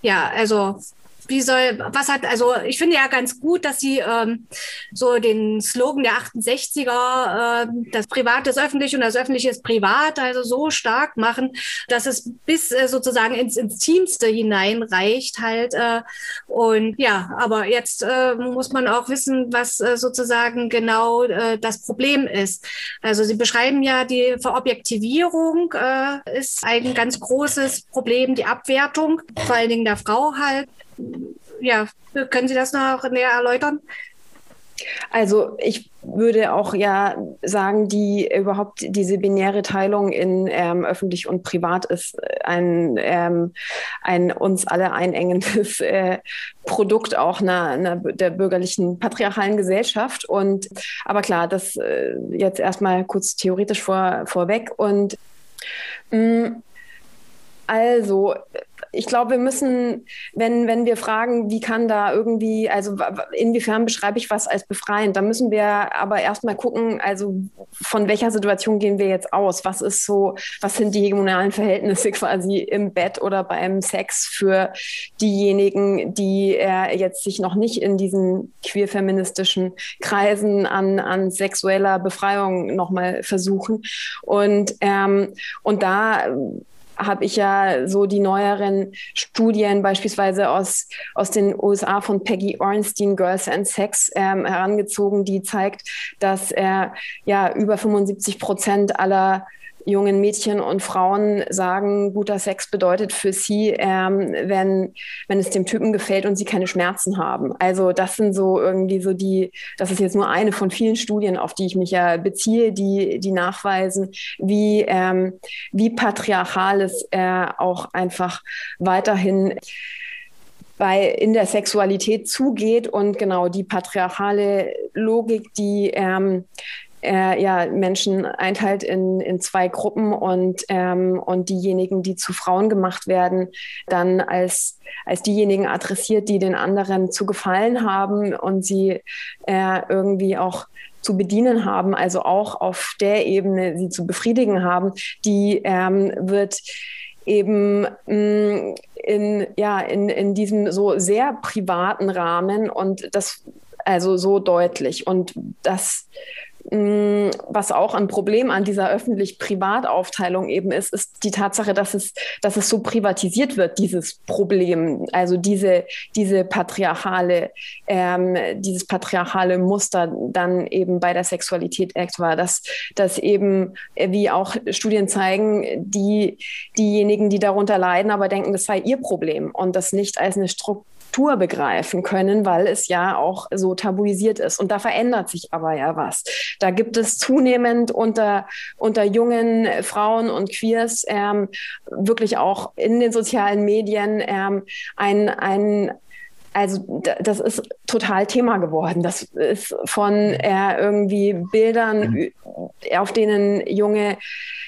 Ja, also wie soll, was hat, also ich finde ja ganz gut, dass sie ähm, so den Slogan der 68er, äh, das Privat ist öffentlich und das Öffentliche ist privat, also so stark machen, dass es bis äh, sozusagen ins, ins Teamste hineinreicht halt. Äh, und ja, aber jetzt äh, muss man auch wissen, was äh, sozusagen genau äh, das Problem ist. Also Sie beschreiben ja, die Verobjektivierung äh, ist ein ganz großes Problem, die Abwertung, vor allen Dingen der Frau halt ja, können Sie das noch näher erläutern? Also ich würde auch ja sagen, die überhaupt diese binäre Teilung in ähm, öffentlich und privat ist ein, ähm, ein uns alle einengendes äh, Produkt auch einer, einer, der bürgerlichen patriarchalen Gesellschaft. Und aber klar, das äh, jetzt erstmal kurz theoretisch vor, vorweg. Und mh, mm, also ich glaube, wir müssen, wenn, wenn wir fragen, wie kann da irgendwie, also inwiefern beschreibe ich was als befreiend, dann müssen wir aber erstmal gucken, also von welcher Situation gehen wir jetzt aus? Was ist so, was sind die hegemonalen Verhältnisse quasi im Bett oder beim Sex für diejenigen, die äh, jetzt sich noch nicht in diesen queer-feministischen Kreisen an, an sexueller Befreiung nochmal versuchen? Und, ähm, und da habe ich ja so die neueren Studien beispielsweise aus, aus den USA von Peggy Ornstein, Girls and Sex, ähm, herangezogen, die zeigt, dass äh, ja über 75 Prozent aller jungen Mädchen und Frauen sagen, guter Sex bedeutet für sie, ähm, wenn, wenn es dem Typen gefällt und sie keine Schmerzen haben. Also das sind so irgendwie so die, das ist jetzt nur eine von vielen Studien, auf die ich mich ja beziehe, die, die nachweisen, wie, ähm, wie patriarchal es äh, auch einfach weiterhin bei in der Sexualität zugeht und genau die patriarchale Logik, die ähm, äh, ja, Menschen einteilt in, in zwei Gruppen und, ähm, und diejenigen, die zu Frauen gemacht werden, dann als, als diejenigen adressiert, die den anderen zu gefallen haben und sie äh, irgendwie auch zu bedienen haben, also auch auf der Ebene sie zu befriedigen haben, die ähm, wird eben mh, mm, in, ja, in, in diesem so sehr privaten Rahmen und das also so deutlich. Und das was auch ein Problem an dieser öffentlich-privat-Aufteilung eben ist, ist die Tatsache, dass es, dass es so privatisiert wird, dieses Problem. Also diese, diese patriarchale, ähm, dieses patriarchale Muster dann eben bei der Sexualität etwa, dass, dass eben, äh, wie auch Studien zeigen, die, diejenigen, die darunter leiden, aber denken, das sei ihr Problem und das nicht als eine Struktur Struktur begreifen können, weil es ja auch so tabuisiert ist. Und da verändert sich aber ja was. Da gibt es zunehmend unter, unter jungen Frauen und Queers ähm, wirklich auch in den sozialen Medien ähm, ein, ein, also das ist total Thema geworden. Das ist von äh, irgendwie Bildern, mhm. auf denen junge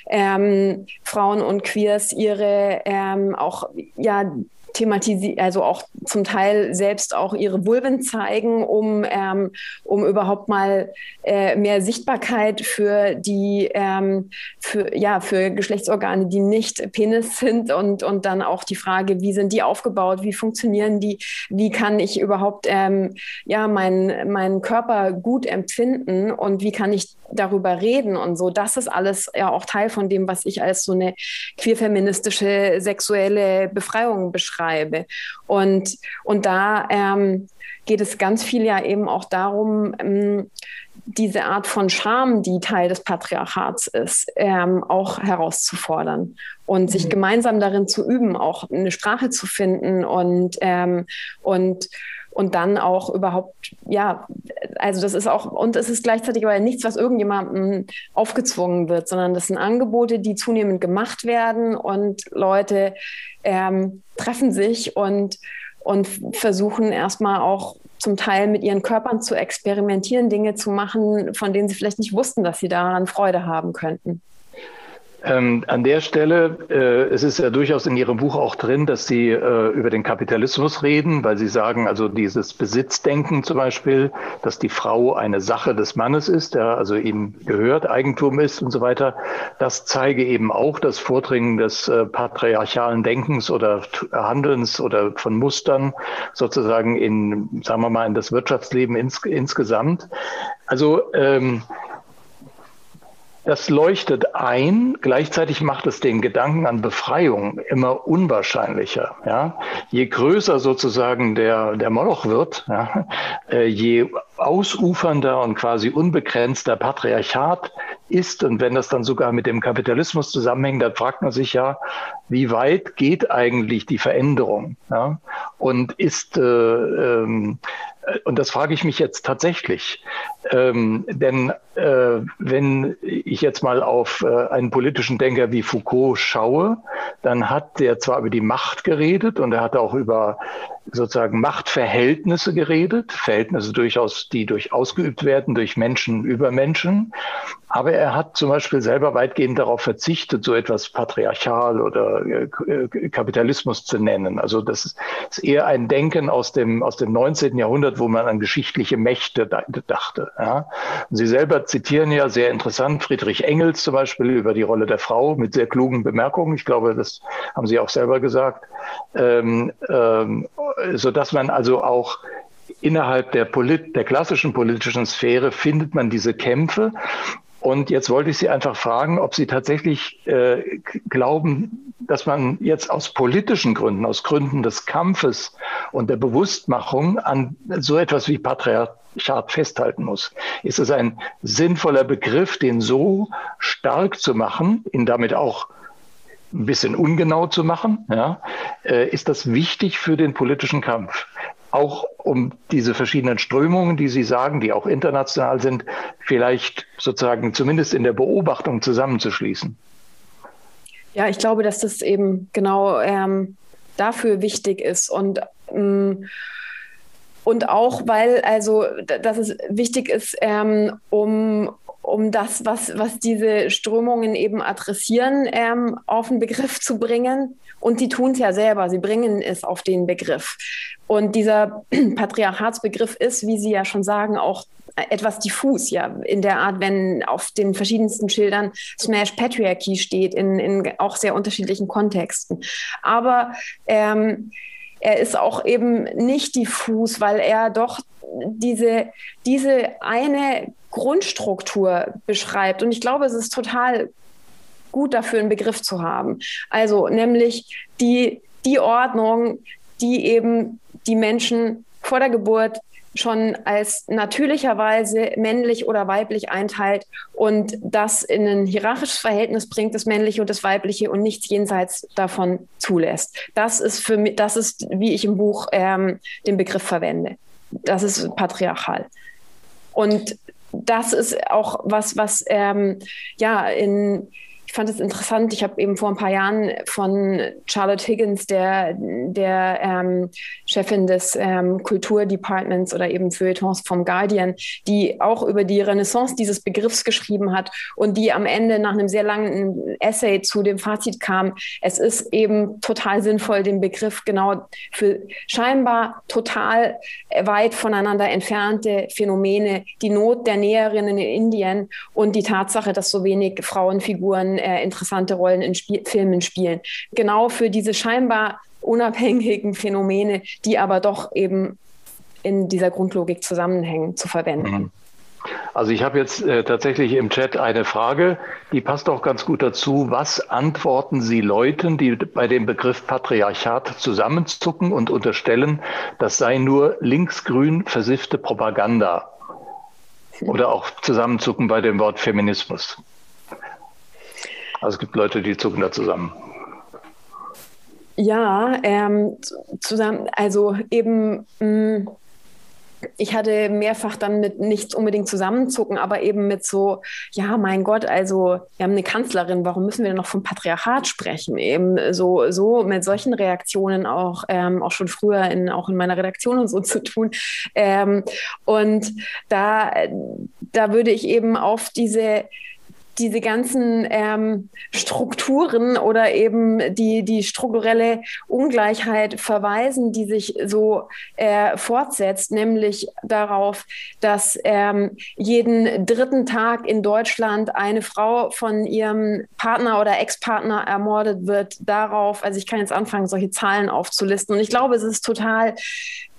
ähm, Frauen und Queers ihre ähm, auch ja thematisieren, also auch zum Teil selbst auch ihre Vulven zeigen, um, ähm, um überhaupt mal äh, mehr Sichtbarkeit für die, ähm, für, ja, für Geschlechtsorgane, die nicht Penis sind und, und dann auch die Frage, wie sind die aufgebaut, wie funktionieren die, wie kann ich überhaupt ähm, ja, meinen mein Körper gut empfinden und wie kann ich darüber reden und so. Das ist alles ja auch Teil von dem, was ich als so eine queerfeministische sexuelle Befreiung beschreibe. Und, und da ähm, geht es ganz viel ja eben auch darum, ähm, diese Art von Scham, die Teil des Patriarchats ist, ähm, auch herauszufordern und sich mhm. gemeinsam darin zu üben, auch eine Sprache zu finden und, ähm, und und dann auch überhaupt, ja, also das ist auch, und es ist gleichzeitig aber nichts, was irgendjemandem aufgezwungen wird, sondern das sind Angebote, die zunehmend gemacht werden und Leute ähm, treffen sich und, und versuchen erstmal auch zum Teil mit ihren Körpern zu experimentieren, Dinge zu machen, von denen sie vielleicht nicht wussten, dass sie daran Freude haben könnten. Ähm, an der Stelle, äh, es ist ja durchaus in Ihrem Buch auch drin, dass Sie äh, über den Kapitalismus reden, weil Sie sagen, also dieses Besitzdenken zum Beispiel, dass die Frau eine Sache des Mannes ist, der also ihm gehört, Eigentum ist und so weiter, das zeige eben auch das Vordringen des äh, patriarchalen Denkens oder Handelns oder von Mustern sozusagen in, sagen wir mal, in das Wirtschaftsleben ins, insgesamt. Also ähm, das leuchtet ein, gleichzeitig macht es den Gedanken an Befreiung immer unwahrscheinlicher. Ja? Je größer sozusagen der, der Moloch wird, ja, äh, je ausufernder und quasi unbegrenzter Patriarchat ist und wenn das dann sogar mit dem Kapitalismus zusammenhängt, dann fragt man sich ja, wie weit geht eigentlich die Veränderung? Ja? Und ist äh, ähm, und das frage ich mich jetzt tatsächlich. Ähm, denn äh, wenn ich jetzt mal auf äh, einen politischen Denker wie Foucault schaue, dann hat der zwar über die Macht geredet und er hat auch über sozusagen Machtverhältnisse geredet, Verhältnisse durchaus, die durch ausgeübt werden durch Menschen über Menschen. Aber er hat zum Beispiel selber weitgehend darauf verzichtet, so etwas patriarchal oder äh, Kapitalismus zu nennen. Also das ist eher ein Denken aus dem, aus dem 19. Jahrhundert, wo man an geschichtliche Mächte dachte. Ja. Sie selber zitieren ja sehr interessant Friedrich Engels zum Beispiel über die Rolle der Frau mit sehr klugen Bemerkungen. Ich glaube, das haben Sie auch selber gesagt. Ähm, ähm, so dass man also auch innerhalb der, Polit der klassischen politischen Sphäre findet man diese Kämpfe. Und jetzt wollte ich Sie einfach fragen, ob Sie tatsächlich äh, glauben, dass man jetzt aus politischen Gründen, aus Gründen des Kampfes und der Bewusstmachung an so etwas wie Patriarchat festhalten muss. Ist es ein sinnvoller Begriff, den so stark zu machen, ihn damit auch ein bisschen ungenau zu machen, ja, äh, ist das wichtig für den politischen Kampf. Auch um diese verschiedenen Strömungen, die Sie sagen, die auch international sind, vielleicht sozusagen zumindest in der Beobachtung zusammenzuschließen. Ja, ich glaube, dass das eben genau ähm, dafür wichtig ist und ähm, und auch weil also dass es wichtig ist, ähm, um um das, was, was diese Strömungen eben adressieren, ähm, auf den Begriff zu bringen. Und die tun es ja selber, sie bringen es auf den Begriff. Und dieser Patriarchatsbegriff ist, wie Sie ja schon sagen, auch etwas diffus, ja, in der Art, wenn auf den verschiedensten Schildern Smash Patriarchy steht, in, in auch sehr unterschiedlichen Kontexten. Aber ähm, er ist auch eben nicht diffus, weil er doch diese, diese eine Grundstruktur beschreibt. Und ich glaube, es ist total gut dafür, einen Begriff zu haben. Also nämlich die, die Ordnung, die eben die Menschen vor der Geburt schon als natürlicherweise männlich oder weiblich einteilt und das in ein hierarchisches Verhältnis bringt, das männliche und das weibliche und nichts jenseits davon zulässt. Das ist für mich, das ist, wie ich im Buch ähm, den Begriff verwende. Das ist patriarchal. Und das ist auch was, was ähm, ja in ich fand es interessant. Ich habe eben vor ein paar Jahren von Charlotte Higgins, der, der ähm, Chefin des ähm, Kulturdepartments oder eben Feuilletons vom Guardian, die auch über die Renaissance dieses Begriffs geschrieben hat und die am Ende nach einem sehr langen Essay zu dem Fazit kam, es ist eben total sinnvoll, den Begriff genau für scheinbar total weit voneinander entfernte Phänomene, die Not der Näherinnen in Indien und die Tatsache, dass so wenig Frauenfiguren äh, interessante Rollen in Spiel Filmen spielen. Genau für diese scheinbar unabhängigen Phänomene, die aber doch eben in dieser Grundlogik zusammenhängen, zu verwenden. Mhm. Also ich habe jetzt äh, tatsächlich im Chat eine Frage, die passt auch ganz gut dazu. Was antworten Sie Leuten, die bei dem Begriff Patriarchat zusammenzucken und unterstellen, das sei nur linksgrün versiffte Propaganda? Oder auch zusammenzucken bei dem Wort Feminismus? Also es gibt Leute, die zucken da zusammen. Ja, ähm, zusammen, also eben, mh, mm, ich hatte mehrfach dann mit nicht unbedingt zusammenzucken, aber eben mit so, ja, mein Gott, also wir haben eine Kanzlerin, warum müssen wir denn noch vom Patriarchat sprechen? Eben so, so mit solchen Reaktionen auch, ähm, auch schon früher in, auch in meiner Redaktion und so zu tun. Ähm, und da, da würde ich eben auf diese diese ganzen ähm, Strukturen oder eben die, die strukturelle Ungleichheit verweisen, die sich so äh, fortsetzt, nämlich darauf, dass ähm, jeden dritten Tag in Deutschland eine Frau von ihrem Partner oder Ex-Partner ermordet wird, darauf, also ich kann jetzt anfangen, solche Zahlen aufzulisten. Und ich glaube, es ist total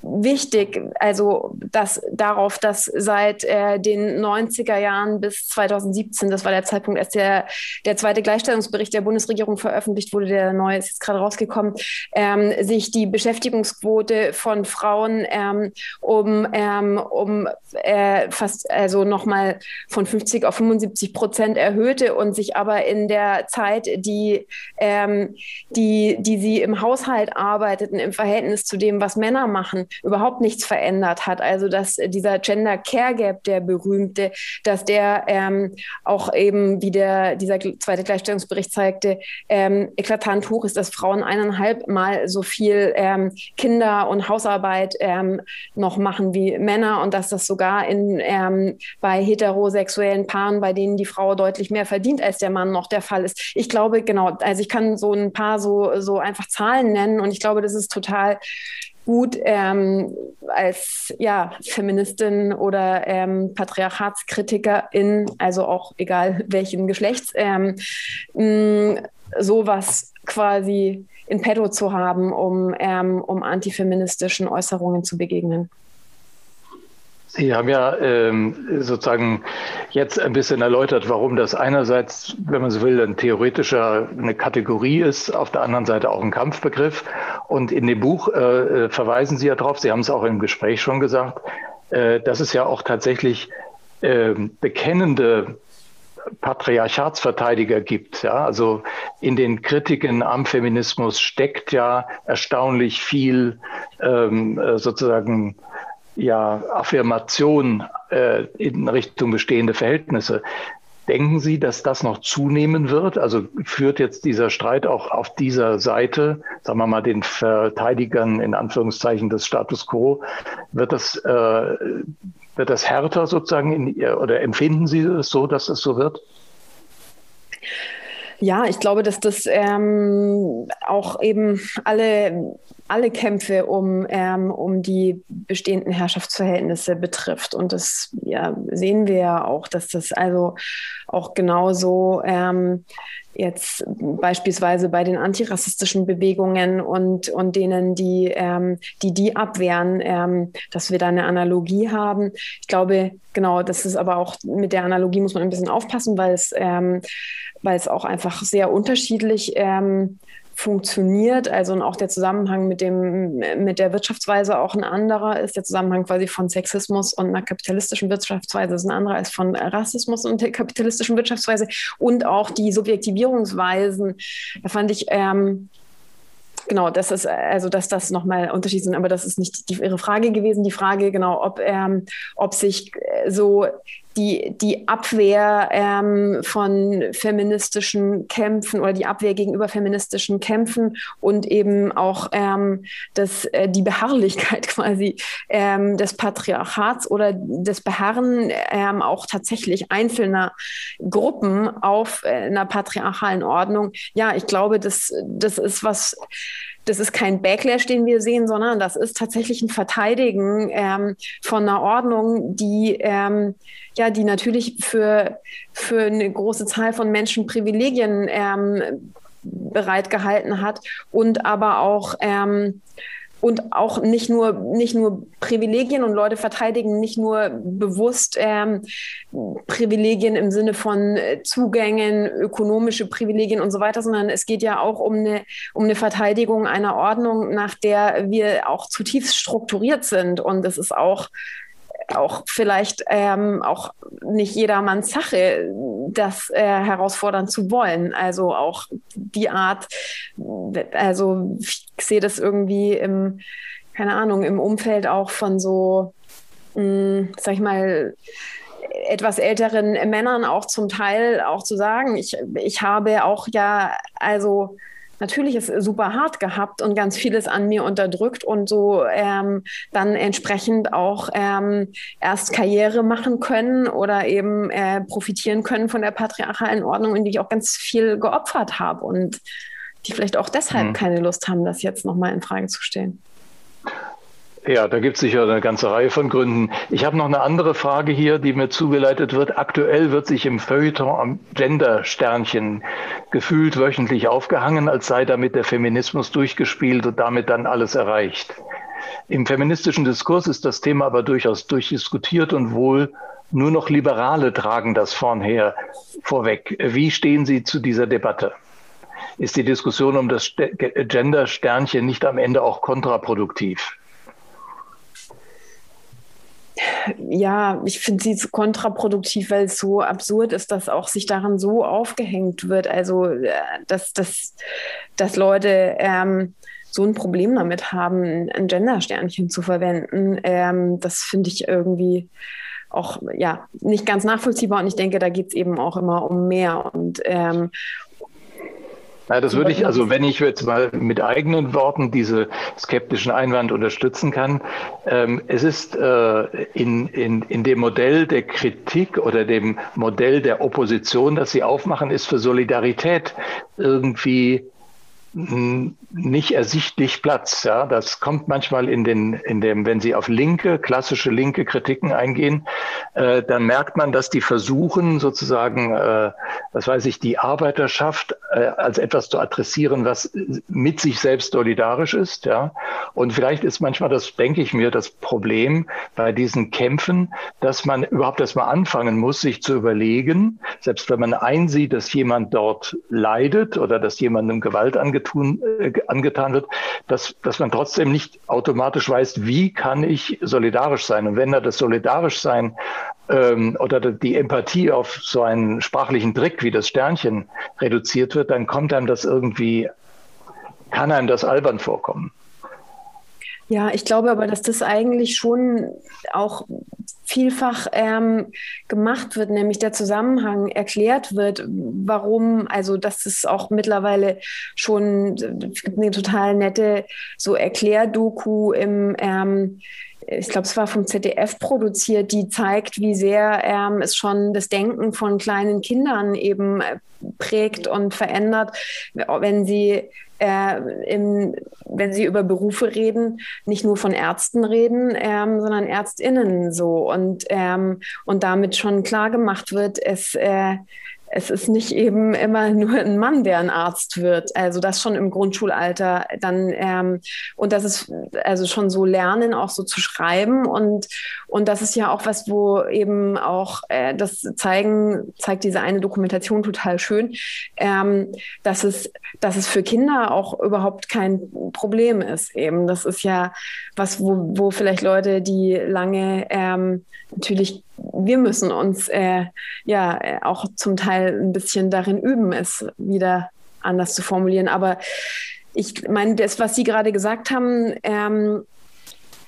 wichtig, also dass darauf, dass seit äh, den 90er Jahren bis 2017, das war der Zeitpunkt, als der, der zweite Gleichstellungsbericht der Bundesregierung veröffentlicht wurde, der neue ist jetzt gerade rausgekommen, ähm, sich die Beschäftigungsquote von Frauen ähm, um, ähm, um äh, fast also nochmal von 50 auf 75 Prozent erhöhte und sich aber in der Zeit, die, ähm, die, die sie im Haushalt arbeiteten, im Verhältnis zu dem, was Männer machen, überhaupt nichts verändert hat. Also dass dieser Gender Care Gap, der berühmte, dass der ähm, auch eben, wie der, dieser zweite Gleichstellungsbericht zeigte, ähm, eklatant hoch ist, dass Frauen eineinhalb Mal so viel ähm, Kinder- und Hausarbeit ähm, noch machen wie Männer und dass das sogar in, ähm, bei heterosexuellen Paaren, bei denen die Frau deutlich mehr verdient als der Mann, noch der Fall ist. Ich glaube, genau, also ich kann so ein paar so, so einfach Zahlen nennen und ich glaube, das ist total gut ähm, als ja, Feministin oder ähm, Patriarchatskritikerin, also auch egal welchen Geschlechts, ähm, mh, sowas quasi in petto zu haben, um, ähm, um antifeministischen Äußerungen zu begegnen. Sie haben ja ähm, sozusagen jetzt ein bisschen erläutert, warum das einerseits, wenn man so will, ein theoretischer eine Kategorie ist, auf der anderen Seite auch ein Kampfbegriff. Und in dem Buch äh, äh verweisen Sie ja darauf, Sie haben es auch im Gespräch schon gesagt, äh, dass es ja auch tatsächlich äh, bekennende Patriarchatsverteidiger gibt. Ja? Also in den Kritiken am Feminismus steckt ja erstaunlich viel ähm, äh, sozusagen ja, Affirmation äh, in Richtung bestehende Verhältnisse. Denken Sie, dass das noch zunehmen wird? Also führt jetzt dieser Streit auch auf dieser Seite, sagen wir mal, den Verteidigern in Anführungszeichen des Status quo, wird das, äh, wird das härter sozusagen in, oder empfinden Sie es so, dass es so wird? Ja, ich glaube, dass das ähm, auch eben alle, alle Kämpfe um, ähm, um die bestehenden Herrschaftsverhältnisse betrifft. Und das ja, sehen wir ja auch, dass das also auch genauso ähm, jetzt beispielsweise bei den antirassistischen Bewegungen und, und denen, die, ähm, die die abwehren, ähm, dass wir da eine Analogie haben. Ich glaube, genau, das ist aber auch mit der Analogie muss man ein bisschen aufpassen, weil es ähm, weil es auch einfach sehr unterschiedlich ähm, funktioniert. Also und auch der Zusammenhang mit dem mit der Wirtschaftsweise auch ein anderer ist. Der Zusammenhang quasi von Sexismus und einer kapitalistischen Wirtschaftsweise ist ein anderer als von Rassismus und der kapitalistischen Wirtschaftsweise und auch die Subjektivierungsweisen. Da fand ich ähm, genau, das ist also, dass das nochmal Unterschiede sind, aber das ist nicht die, Ihre Frage gewesen. Die Frage genau, ob ähm, ob sich so die, die Abwehr ähm, von feministischen Kämpfen oder die Abwehr gegenüber feministischen Kämpfen und eben auch ähm, das, äh, die Beharrlichkeit quasi ähm, des Patriarchats oder des Beharren ähm, auch tatsächlich einzelner Gruppen auf äh, einer patriarchalen Ordnung. Ja, ich glaube, das, das ist was, das ist kein Backlash, den wir sehen, sondern das ist tatsächlich ein Verteidigen ähm, von einer Ordnung, die ähm, ja, die natürlich für, für eine große Zahl von Menschen Privilegien ähm, bereitgehalten hat und aber auch ähm, und auch nicht nur, nicht nur Privilegien und Leute verteidigen nicht nur bewusst ähm, Privilegien im Sinne von äh, Zugängen, ökonomische Privilegien und so weiter, sondern es geht ja auch um eine, um eine Verteidigung einer Ordnung, nach der wir auch zutiefst strukturiert sind. Und es ist auch auch vielleicht ähm, auch nicht jedermanns Sache, das äh, herausfordern zu wollen. Also auch die Art, also ich sehe das irgendwie im, keine Ahnung, im Umfeld auch von so, mh, hm, sag ich mal, etwas älteren Männern auch zum Teil auch zu sagen, ich, ich habe auch ja, also natürlich es super hart gehabt und ganz vieles an mir unterdrückt und so ähm, dann entsprechend auch ähm, erst Karriere machen können oder eben äh, profitieren können von der patriarchalen Ordnung, in die ich auch ganz viel geopfert habe und die vielleicht auch deshalb mhm. keine Lust haben, das jetzt nochmal in Frage zu stellen. Ja, da gibt es sicher eine ganze Reihe von Gründen. Ich habe noch eine andere Frage hier, die mir zugeleitet wird. Aktuell wird sich im Feuilleton am Gender-Sternchen gefühlt wöchentlich aufgehangen, als sei damit der Feminismus durchgespielt und damit dann alles erreicht. Im feministischen Diskurs ist das Thema aber durchaus durchdiskutiert und wohl nur noch Liberale tragen das vornher vorweg. Wie stehen Sie zu dieser Debatte? Ist die Diskussion um das Gender-Sternchen nicht am Ende auch kontraproduktiv? Ja, ich finde sie kontraproduktiv, weil es so absurd ist, dass auch sich daran so aufgehängt wird. Also, äh, dass, dass, dass Leute ähm, so ein Problem damit haben, ein Gender-Sternchen zu verwenden. Ähm, das finde ich irgendwie auch ja nicht ganz nachvollziehbar und ich denke, da geht es eben auch immer um mehr und ähm, ja, das würde ich, also wenn ich jetzt mal mit eigenen Worten diese skeptischen Einwand unterstützen kann, ähm, es ist äh, in, in, in dem Modell der Kritik oder dem Modell der Opposition, das Sie aufmachen, ist für Solidarität irgendwie nicht ersichtlich Platz. Ja, das kommt manchmal in den, in dem, wenn Sie auf linke, klassische linke Kritiken eingehen, äh, dann merkt man, dass die versuchen, sozusagen, äh, was weiß ich, die Arbeiterschaft äh, als etwas zu adressieren, was mit sich selbst solidarisch ist. Ja, und vielleicht ist manchmal das, denke ich mir, das Problem bei diesen Kämpfen, dass man überhaupt erst mal anfangen muss, sich zu überlegen, selbst wenn man einsieht, dass jemand dort leidet oder dass jemandem Gewalt angetun, äh, angetan wird, dass, dass man trotzdem nicht automatisch weiß, wie kann ich solidarisch sein. Und wenn da das solidarisch sein ähm, oder die Empathie auf so einen sprachlichen Trick wie das Sternchen reduziert wird, dann kommt einem das irgendwie, kann einem das albern vorkommen. Ja, ich glaube aber, dass das eigentlich schon auch vielfach ähm, gemacht wird, nämlich der Zusammenhang erklärt wird, warum, also dass es auch mittlerweile schon, es gibt eine total nette so Erklärdoku im ähm, ich glaube, es war vom ZDF produziert, die zeigt, wie sehr ähm, es schon das Denken von kleinen Kindern eben äh, prägt und verändert, wenn sie äh, im, wenn sie über Berufe reden, nicht nur von Ärzten reden, ähm, sondern Ärztinnen so. Und, ähm, und damit schon klar gemacht wird, es, äh, es ist nicht eben immer nur ein Mann, der ein Arzt wird. Also das schon im Grundschulalter dann ähm, und das ist also schon so lernen, auch so zu schreiben und und das ist ja auch was, wo eben auch äh, das zeigen zeigt diese eine Dokumentation total schön, ähm, dass es dass es für Kinder auch überhaupt kein Problem ist. Eben das ist ja was, wo, wo vielleicht Leute, die lange ähm, natürlich wir müssen uns äh, ja äh, auch zum Teil ein bisschen darin üben, es wieder anders zu formulieren. Aber ich meine, das, was Sie gerade gesagt haben, ähm,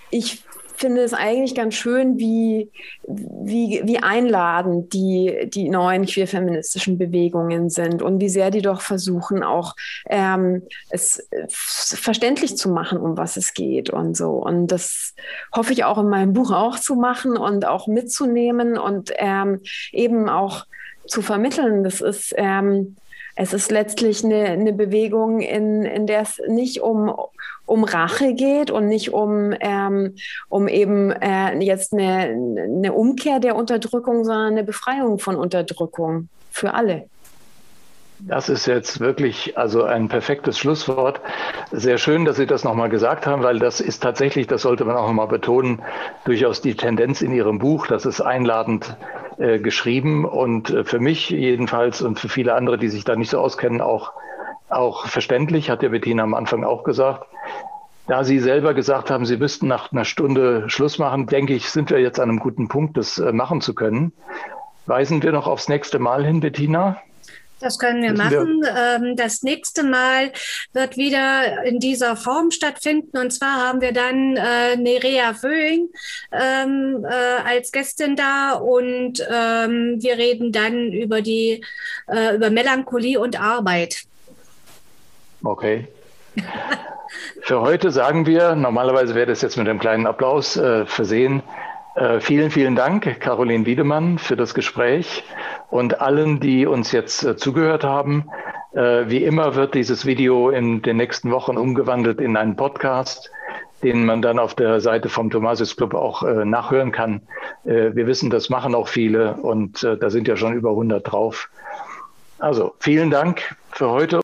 ich finde es eigentlich ganz schön, wie, wie, wie einladend die, die neuen queer-feministischen Bewegungen sind und wie sehr die doch versuchen, auch ähm, es verständlich zu machen, um was es geht und so. Und das hoffe ich auch in meinem Buch auch zu machen und auch mitzunehmen und ähm, eben auch zu vermitteln. Das ist ähm, es ist letztlich eine, eine Bewegung, in, in der es nicht um, um Rache geht und nicht um, ähm, um eben äh, jetzt eine, eine Umkehr der Unterdrückung, sondern eine Befreiung von Unterdrückung für alle. Das ist jetzt wirklich also ein perfektes Schlusswort. Sehr schön, dass Sie das nochmal gesagt haben, weil das ist tatsächlich, das sollte man auch nochmal betonen, durchaus die Tendenz in Ihrem Buch. Das ist einladend äh, geschrieben und äh, für mich jedenfalls und für viele andere, die sich da nicht so auskennen, auch, auch verständlich, hat ja Bettina am Anfang auch gesagt. Da Sie selber gesagt haben, Sie müssten nach einer Stunde Schluss machen, denke ich, sind wir jetzt an einem guten Punkt, das äh, machen zu können. Weisen wir noch aufs nächste Mal hin, Bettina? Das können wir machen. Ähm, das nächste Mal wird wieder in dieser Form stattfinden. Und zwar haben wir dann äh, Nerea Föhing ähm, äh, als Gästin da und ähm, wir reden dann über die äh, über Melancholie und Arbeit. Okay. Für heute sagen wir, normalerweise wäre das jetzt mit einem kleinen Applaus versehen. Äh, vielen, vielen Dank, Caroline Wiedemann, für das Gespräch und allen, die uns jetzt äh, zugehört haben. Äh, wie immer wird dieses Video in den nächsten Wochen umgewandelt in einen Podcast, den man dann auf der Seite vom Thomasius Club auch äh, nachhören kann. Äh, wir wissen, das machen auch viele und äh, da sind ja schon über 100 drauf. Also vielen Dank für heute.